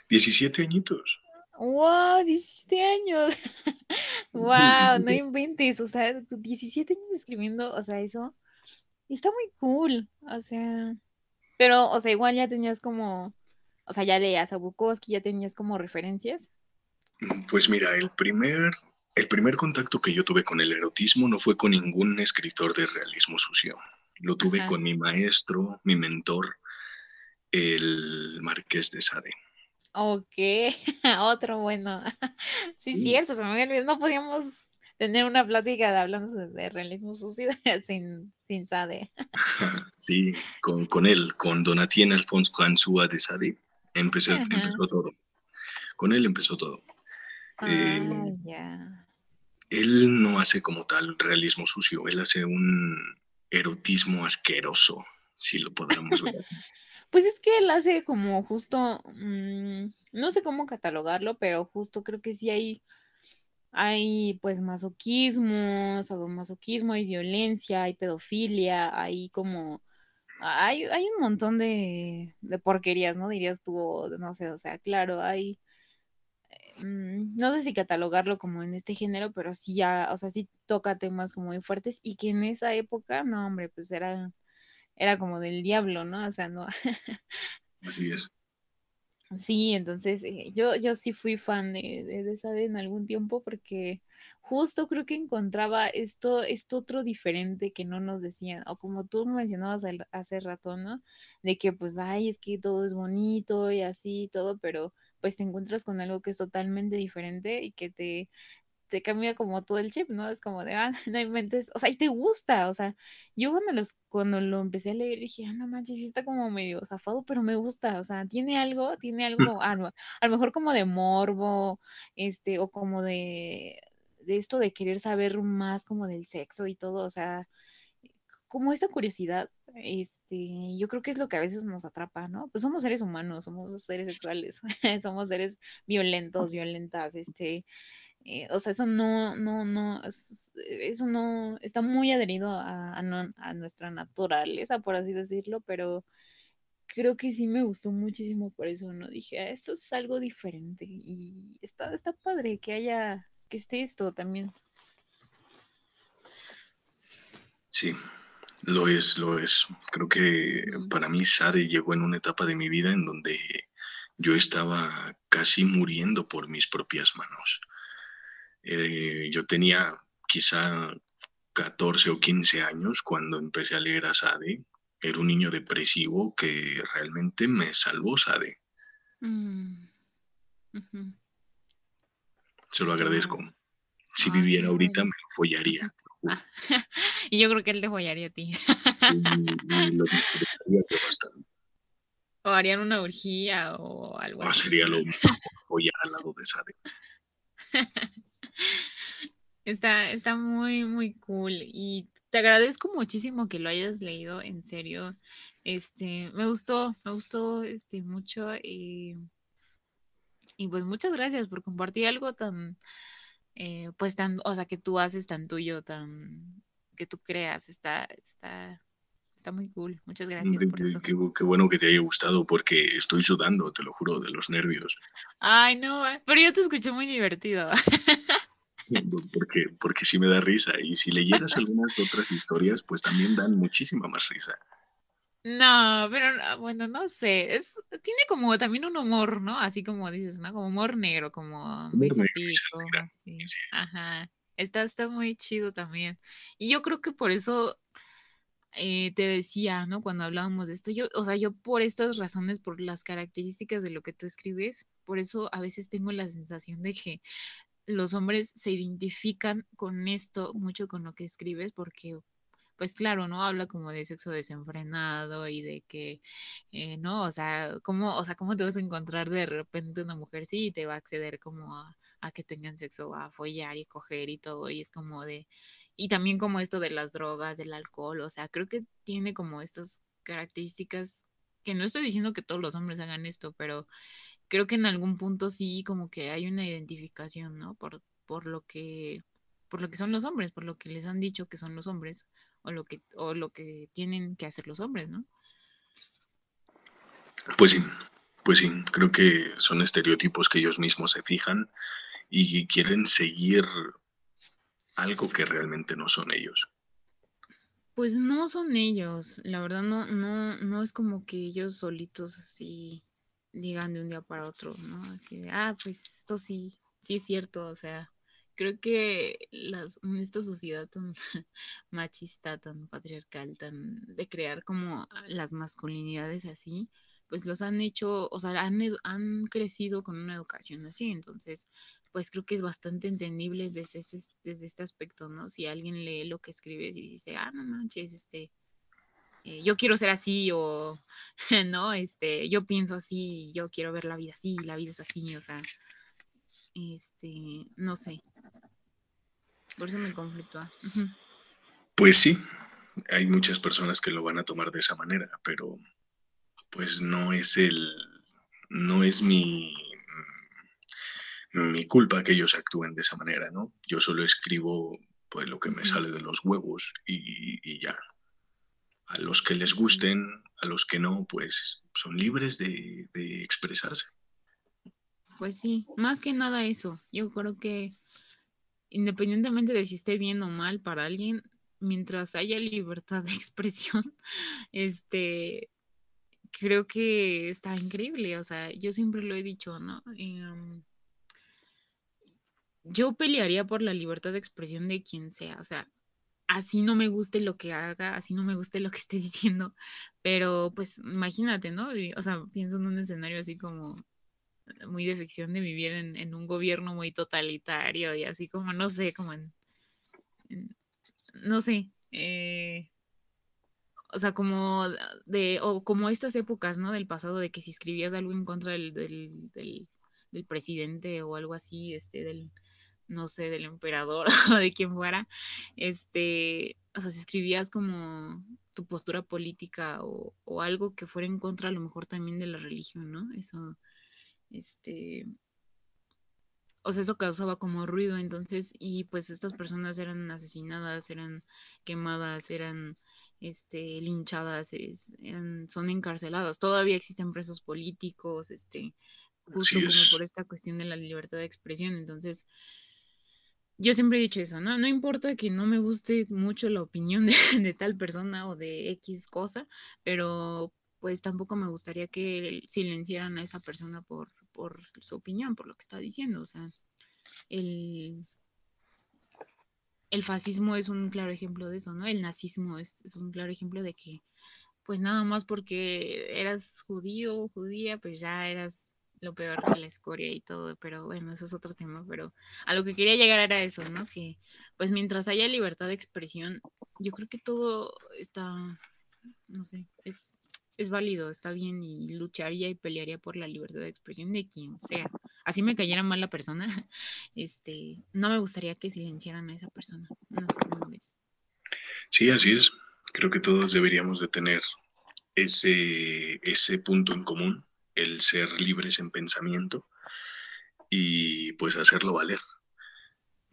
17 añitos. ¡Wow! 17 años. ¡Wow! No inventes. O sea, 17 años escribiendo, o sea, eso está muy cool. O sea, pero, o sea, igual ya tenías como, o sea, ya leías a Bukowski, ya tenías como referencias. Pues mira, el primer, el primer contacto que yo tuve con el erotismo no fue con ningún escritor de realismo sucio. Lo tuve Ajá. con mi maestro, mi mentor, el Marqués de Sade. Ok, otro bueno. Sí, Sí. cierto, se me había olvidado. No podíamos tener una plática de hablando de realismo sucio sin, sin Sade. Sí, con, con él, con Donatien Alphonse François de Sade, Ajá. empezó todo. Con él empezó todo. Eh, Ah, ya. él no hace como tal realismo sucio, él hace un erotismo asqueroso, si lo podríamos ver así. Pues es que él hace como justo, mm, no sé cómo catalogarlo, pero justo creo que sí hay, hay pues masoquismo, sadomasoquismo, hay violencia, hay pedofilia, hay como, hay, hay un montón de, porquerías, ¿no? Dirías tú, no sé, o sea, claro, hay, mm, no sé si catalogarlo como en este género, pero sí ya, o sea, sí toca temas como muy fuertes y que en esa época, no, hombre, pues era, era como del diablo, ¿no? O sea, no. Así es. Sí, entonces eh, yo, yo sí fui fan de, de, de Sade en algún tiempo porque justo creo que encontraba esto, esto otro diferente que no nos decían, o como tú mencionabas al- hace rato, ¿no? De que pues, ay, es que todo es bonito y así y todo, pero pues te encuentras con algo que es totalmente diferente y que te, te cambia como todo el chip, ¿no? Es como de, ah, no inventes, o sea, y te gusta, o sea, yo cuando, los, cuando lo empecé a leer dije, ah, no manches, sí está como medio zafado, pero me gusta, o sea, tiene algo, tiene algo, ah, no, a lo mejor como de morbo, este, o como de, de esto de querer saber más como del sexo y todo, o sea, como esa curiosidad, este, yo creo que es lo que a veces nos atrapa, ¿no? Pues somos seres humanos, somos seres sexuales, somos seres violentos, violentas, este, eh, o sea, eso no, no, no, es- eso no, está muy adherido a, nuestra naturaleza, por así decirlo, pero creo que sí me gustó muchísimo por eso, ¿no? Dije, "Ah, esto es algo diferente y está, está padre que haya, que esté esto también. Sí, lo es, lo es. Creo que para mí Sade llegó en una etapa de mi vida en donde yo estaba casi muriendo por mis propias manos. Eh, yo tenía quizá 14 o 15 años cuando empecé a leer a Sade. Era un niño depresivo que realmente me salvó Sade. Mm. Se lo agradezco. Si Ay, viviera ahorita me lo follaría. Y yo creo que él te follaría a ti. Y, y lo bastante. O harían una orgía o algo No así. sería lo mejor follar al lado de Sade. Está, está muy, muy cool y te agradezco muchísimo que lo hayas leído, en serio. Este, me gustó, me gustó este mucho eh, y pues muchas gracias por compartir algo tan, eh, pues tan, o sea, que tú haces tan tuyo, tan, que tú creas, está, está, está muy cool. Muchas gracias por Qué, eso. qué- qué bueno que te haya gustado porque estoy sudando, te lo juro, de los nervios. Ay, no, eh, pero yo te escuché muy divertido. porque, porque sí me da risa. Y si leyeras algunas otras historias, pues también dan muchísima más risa. No, pero bueno, no sé, es, tiene como también un humor, ¿no? Así como dices, ¿no? Como humor negro, como muy Ajá. Está, está muy chido también. Y yo creo que por eso eh, te decía, ¿no? Cuando hablábamos de esto, yo, o sea, yo por estas razones, por las características de lo que tú escribes, por eso a veces tengo la sensación de que los hombres se identifican con esto mucho con lo que escribes, porque pues claro, ¿no? Habla como de sexo desenfrenado y de que, eh, ¿no? O sea, ¿cómo, o sea, ¿cómo te vas a encontrar de repente una mujer sí te va a acceder como a, a que tengan sexo, a follar y coger y todo, y es como de, y también como esto de las drogas, del alcohol, o sea, creo que tiene como estas características que no estoy diciendo que todos los hombres hagan esto, pero creo que en algún punto sí como que hay una identificación, ¿no? Por, por lo que por lo que son los hombres, por lo que les han dicho que son los hombres o lo que o lo que tienen que hacer los hombres, ¿no? Pues sí, pues sí, creo que son estereotipos que ellos mismos se fijan y quieren seguir algo que realmente no son ellos. Pues no son ellos, la verdad no, no, no es como que ellos solitos así digan de un día para otro, ¿no? Así de, ah, pues esto sí, sí es cierto, o sea, creo que las, en esta sociedad tan machista, tan patriarcal, tan de crear como las masculinidades así, pues los han hecho, o sea, han, han crecido con una educación así, entonces pues creo que es bastante entendible desde este, desde este aspecto, ¿no? Si alguien lee lo que escribes y dice, ah, no manches, este, eh, yo quiero ser así o, no, este, yo pienso así, yo quiero ver la vida así, la vida es así, o sea, este, no sé. Por eso me conflictúa. Pues sí, hay muchas personas que lo van a tomar de esa manera, pero pues no es el, no es mi mi culpa que ellos actúen de esa manera, ¿no? Yo solo escribo pues lo que me sale de los huevos y, ya. A los que les gusten, a los que no, pues son libres de, de expresarse. Pues sí, más que nada eso. Yo creo que independientemente de si esté bien o mal para alguien, mientras haya libertad de expresión, este, creo que está increíble. O sea, yo siempre lo he dicho, ¿no? Em, yo pelearía por la libertad de expresión de quien sea, o sea, así no me guste lo que haga, así no me guste lo que esté diciendo, pero pues imagínate, ¿no? o sea, pienso en un escenario así como muy de ficción de vivir en, un gobierno muy totalitario y así como, no sé, como en, no sé, eh, o sea, como de, o como estas épocas, ¿no? Del pasado, de que si escribías algo en contra del, del, del presidente o algo así, este, del, no sé, del emperador o de quien fuera, este, o sea, si escribías como tu postura política o, o, algo que fuera en contra a lo mejor también de la religión, ¿no? Eso, este, o sea, eso causaba como ruido, entonces, y pues estas personas eran asesinadas, eran quemadas, eran, este, linchadas, son encarceladas, todavía existen presos políticos, este, justo como por esta cuestión de la libertad de expresión, entonces, yo siempre he dicho eso, ¿no? No importa que no me guste mucho la opinión de, tal persona o de X cosa, pero pues tampoco me gustaría que silenciaran a esa persona por, por su opinión, por lo que está diciendo. O sea, el, el fascismo es un claro ejemplo de eso, ¿no? El nazismo es, es un claro ejemplo de que, pues nada más porque eras judío o judía, pues ya eras lo peor de la escoria y todo, pero bueno, eso es otro tema, pero a lo que quería llegar era eso, ¿no? Que pues mientras haya libertad de expresión, yo creo que todo está, no sé, es, es válido, está bien y lucharía y pelearía por la libertad de expresión de quien sea. Así me cayera mal la persona, este, no me gustaría que silenciaran a esa persona, no sé cómo ves. Sí, así es. Creo que todos deberíamos de tener ese, ese punto en común el ser libres en pensamiento y pues hacerlo valer.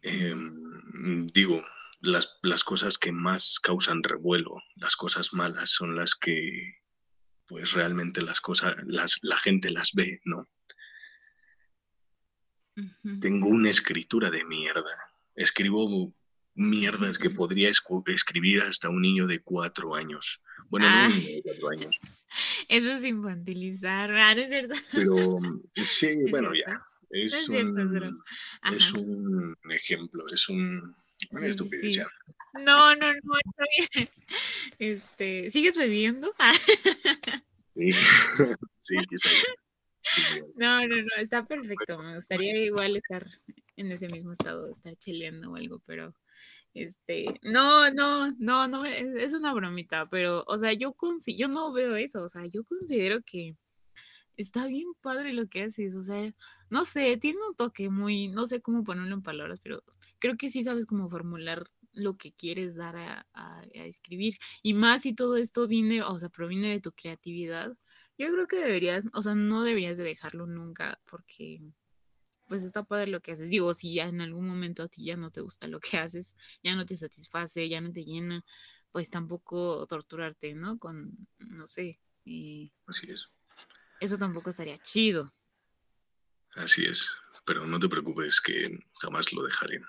Em, digo, las, las, cosas que más causan revuelo, las cosas malas son las que pues realmente las cosas, las, la gente las ve, ¿no? Tengo una escritura de mierda. escribo mierdas que podría escribir hasta un niño de cuatro años. Bueno, Ah. no un niño de cuatro años, Eso es infantilizar, ah, ¿no es cierto? pero sí, Es bueno, cierto. ya. No Es es cierto, un, pero- es un ejemplo, es un, una Sí, estupidez sí. ya. No, no, no, está bien. Este, ¿sigues bebiendo? Ah, Sí. Sí, no, no, no, está perfecto. Me gustaría igual estar en ese mismo estado, estar cheleando o algo, pero este, no, no, no, no, es, una bromita, pero, o sea, yo consi- yo no veo eso, o sea, yo considero que está bien padre lo que haces, o sea, no sé, tiene un toque muy, no sé cómo ponerlo en palabras, pero creo que sí sabes cómo formular lo que quieres dar a, a- a escribir. Y más si todo esto viene, o sea, proviene de tu creatividad, yo creo que deberías, o sea, no deberías de dejarlo nunca porque pues está padre lo que haces. Digo, si ya en algún momento a ti ya no te gusta lo que haces, ya no te satisface, ya no te llena, pues tampoco torturarte, ¿no? Con, no sé, eh, Así es, eso tampoco estaría chido. así es. Pero no te preocupes que jamás lo dejaré.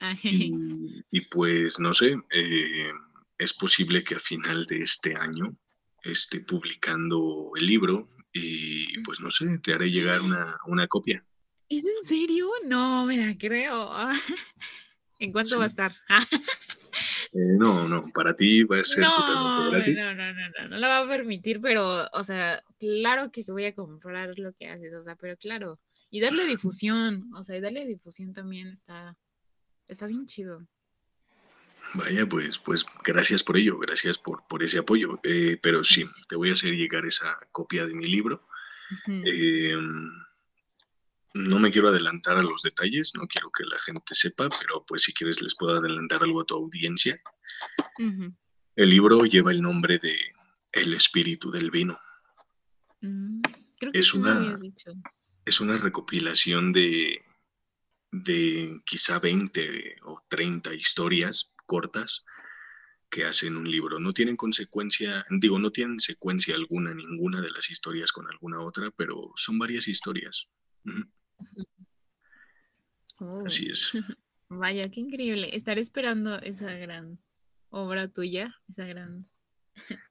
Y, y pues no sé, eh, es posible que a final de este año esté publicando el libro y pues no sé, te haré llegar una, una copia. ¿Es en serio? No me la creo. ¿En cuánto va a estar? Eh, no, no, para ti va a ser No, totalmente gratis. no, no, no, no, no la va a permitir, pero, o sea, claro que voy a comprar lo que haces, o sea, pero claro, y darle difusión, o sea, y darle difusión también está, está bien chido. Vaya, pues, pues gracias por ello, gracias por, por ese apoyo. Eh, pero sí, te voy a hacer llegar esa copia de mi libro. Eh, no me quiero adelantar a los detalles, no quiero que la gente sepa, pero pues si quieres les puedo adelantar algo a tu audiencia. El libro lleva el nombre de El espíritu del vino. Mm, Creo que Es me una- dicho. Es una recopilación de, de quizá 20 o 30 historias cortas que hacen un libro. No tienen consecuencia, digo, no tienen secuencia alguna, ninguna de las historias con alguna otra, pero son varias historias. Oh, Así es. Vaya, qué increíble. Estaré esperando esa gran obra tuya, esa gran...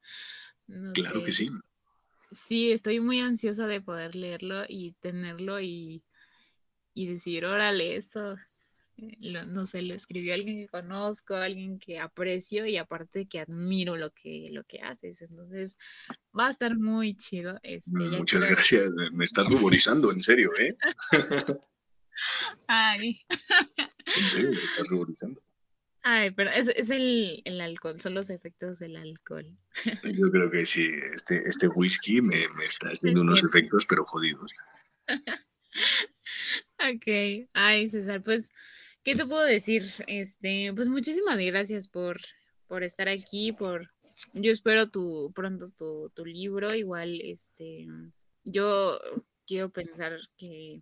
no Claro que sí. Sí, estoy muy ansiosa de poder leerlo y tenerlo y, y decir, órale, eso, lo- no sé, lo escribió alguien que conozco, alguien que aprecio y aparte que admiro lo que, lo que haces. Entonces, va a estar muy chido. Este, Muchas gracias. Me estás ruborizando, en serio, ¿eh? Ay, En serio, me estás ruborizando. ay, pero es, es el, el alcohol, son los efectos del alcohol. Yo creo que sí, este, este whisky me, me está haciendo unos efectos, pero jodidos. Ok, ay César, pues, ¿qué te puedo decir? Este, pues muchísimas gracias por, por estar aquí, por, yo espero tu, pronto tu, tu libro, igual, este, yo quiero pensar que,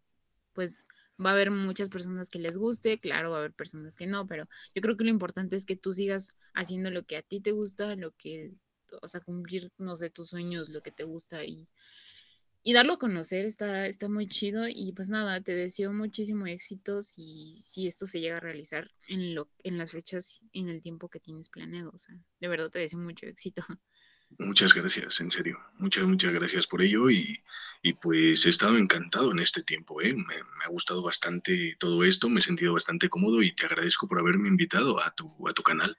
pues, va a haber muchas personas que les guste, claro, va a haber personas que no, pero yo creo que lo importante es que tú sigas haciendo lo que a ti te gusta, lo que, o sea, cumplir, no sé, tus sueños, lo que te gusta y y darlo a conocer está, está muy chido y pues nada, te deseo muchísimo éxito si, si esto se llega a realizar en, lo, en las fechas, en el tiempo que tienes planeado. O sea, de verdad te deseo mucho éxito. Muchas gracias, en serio. Muchas, muchas gracias por ello y, y pues he estado encantado en este tiempo, ¿eh? Me, me ha gustado bastante todo esto, me he sentido bastante cómodo y te agradezco por haberme invitado a tu, a tu canal.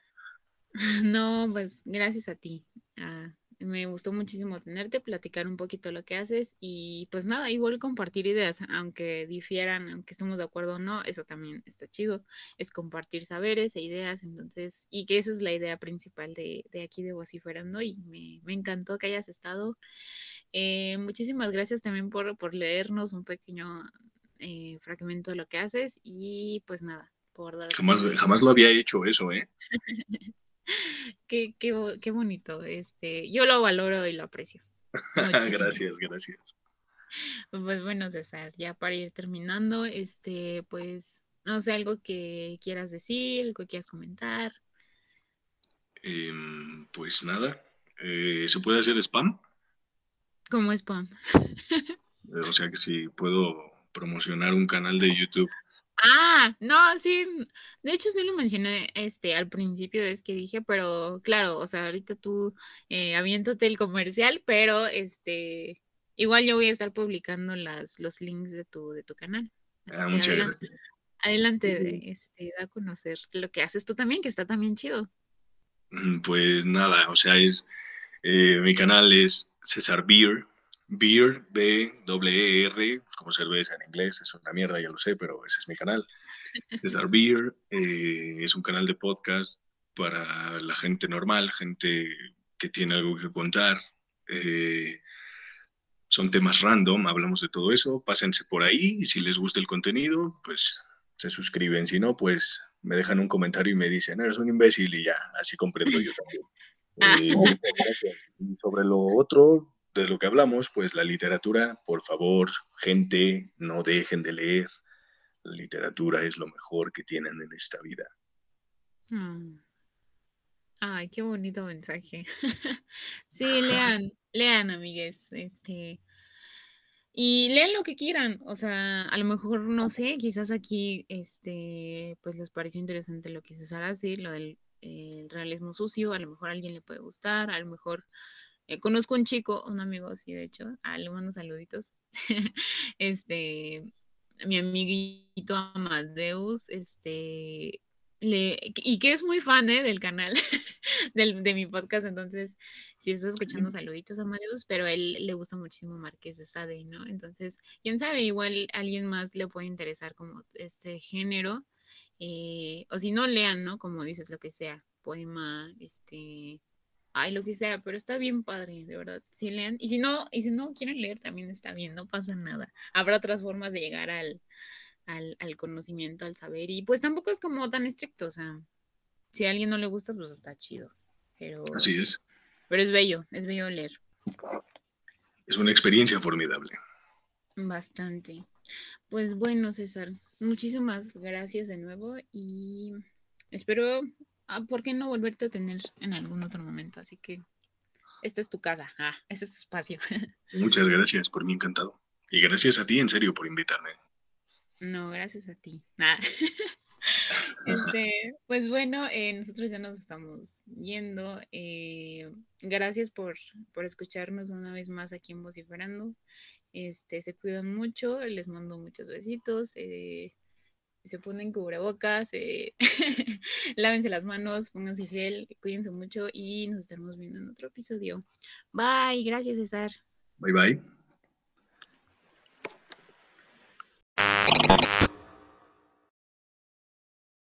No, pues gracias a ti. Ah, me gustó muchísimo tenerte, platicar un poquito lo que haces y pues nada, igual compartir ideas, aunque difieran, aunque estemos de acuerdo o no, eso también está chido, es compartir saberes e ideas, entonces, y que esa es la idea principal de, de aquí de Vociferando y me, me encantó que hayas estado. Eh, muchísimas gracias también por, por leernos un pequeño eh, fragmento de lo que haces y pues nada, por dar... Jamás, jamás lo había hecho eso, ¿eh? Qué, qué, qué bonito. Este, yo lo valoro y lo aprecio. gracias, gracias. Pues bueno, César, ya para ir terminando, este, pues, no sé, algo que quieras decir, algo que quieras comentar. Em, pues nada, eh, ¿se puede hacer spam? ¿Cómo es, Pam? Eh, O sea que si puedo promocionar un canal de YouTube Ah, no, sí. De hecho, sí lo mencioné este, al principio, es que dije, pero claro, o sea, ahorita tú eh, aviéntate el comercial, pero este, igual yo voy a estar publicando las, los links de tu, de tu canal. Ah, muchas adelante, gracias. adelante, de- este, da a conocer lo que haces tú también, que está también chido. Mm, Pues nada, o sea, es eh, mi canal es César Beer, Beer, B, W, R, como cerveza en inglés, es una mierda, ya lo sé, pero ese es mi canal. César Beer eh, es un canal de podcast para la gente normal, gente que tiene algo que contar. eh, son temas random, hablamos de todo eso, pásense por ahí y si les gusta el contenido, pues se suscriben. Si no, pues me dejan un comentario y me dicen, eres un imbécil y ya, así comprendo yo también. Eh, gracias. y sobre lo otro de lo que hablamos, pues la literatura, por favor, gente, no dejen de leer. La literatura es lo mejor que tienen en esta vida. Mm. Ay, qué bonito mensaje. Sí, lean, lean, amigues, este, y lean lo que quieran, o sea, a lo mejor, no sé, quizás aquí, este, pues les pareció interesante lo que César hace, lo del eh, realismo sucio, a lo mejor a alguien le puede gustar, a lo mejor eh, conozco un chico, un amigo así, de hecho, ah, le mando saluditos, este, mi amiguito Amadeus, este, le, y que es muy fan ¿eh? del canal, del, de mi podcast, entonces, si estás escuchando saluditos a Amadeus, pero a él le gusta muchísimo Marqués de Sade, ¿no? Entonces, quién sabe, igual a alguien más le puede interesar como este género, eh, o si no, lean, ¿no? Como dices, lo que sea, poema, este, ay, lo que sea, pero está bien padre, de verdad, sí lean, y si no, y si no quieren leer, también está bien, no pasa nada, habrá otras formas de llegar al al, al, conocimiento, al saber. Y pues tampoco es como tan estricto, o sea, si a alguien no le gusta, pues está chido. Pero, Así es. pero es bello, es bello leer. Es una experiencia formidable. Bastante. Pues bueno, César, muchísimas gracias de nuevo y espero, ah, ¿por qué no volverte a tener en algún otro momento? Así que esta es tu casa, ah, este es tu espacio. Muchas gracias, por mí encantado. Y gracias a ti, en serio, por invitarme. No, gracias a ti. Ah. Este, pues bueno, eh, nosotros ya nos estamos yendo. Eh, gracias por, por, escucharnos una vez más aquí en Vociferando. Este, se cuidan mucho, les mando muchos besitos. Eh, se ponen cubrebocas, lávense las manos, pónganse fiel, cuídense mucho y nos estaremos viendo en otro episodio. Bye, gracias César. Bye bye.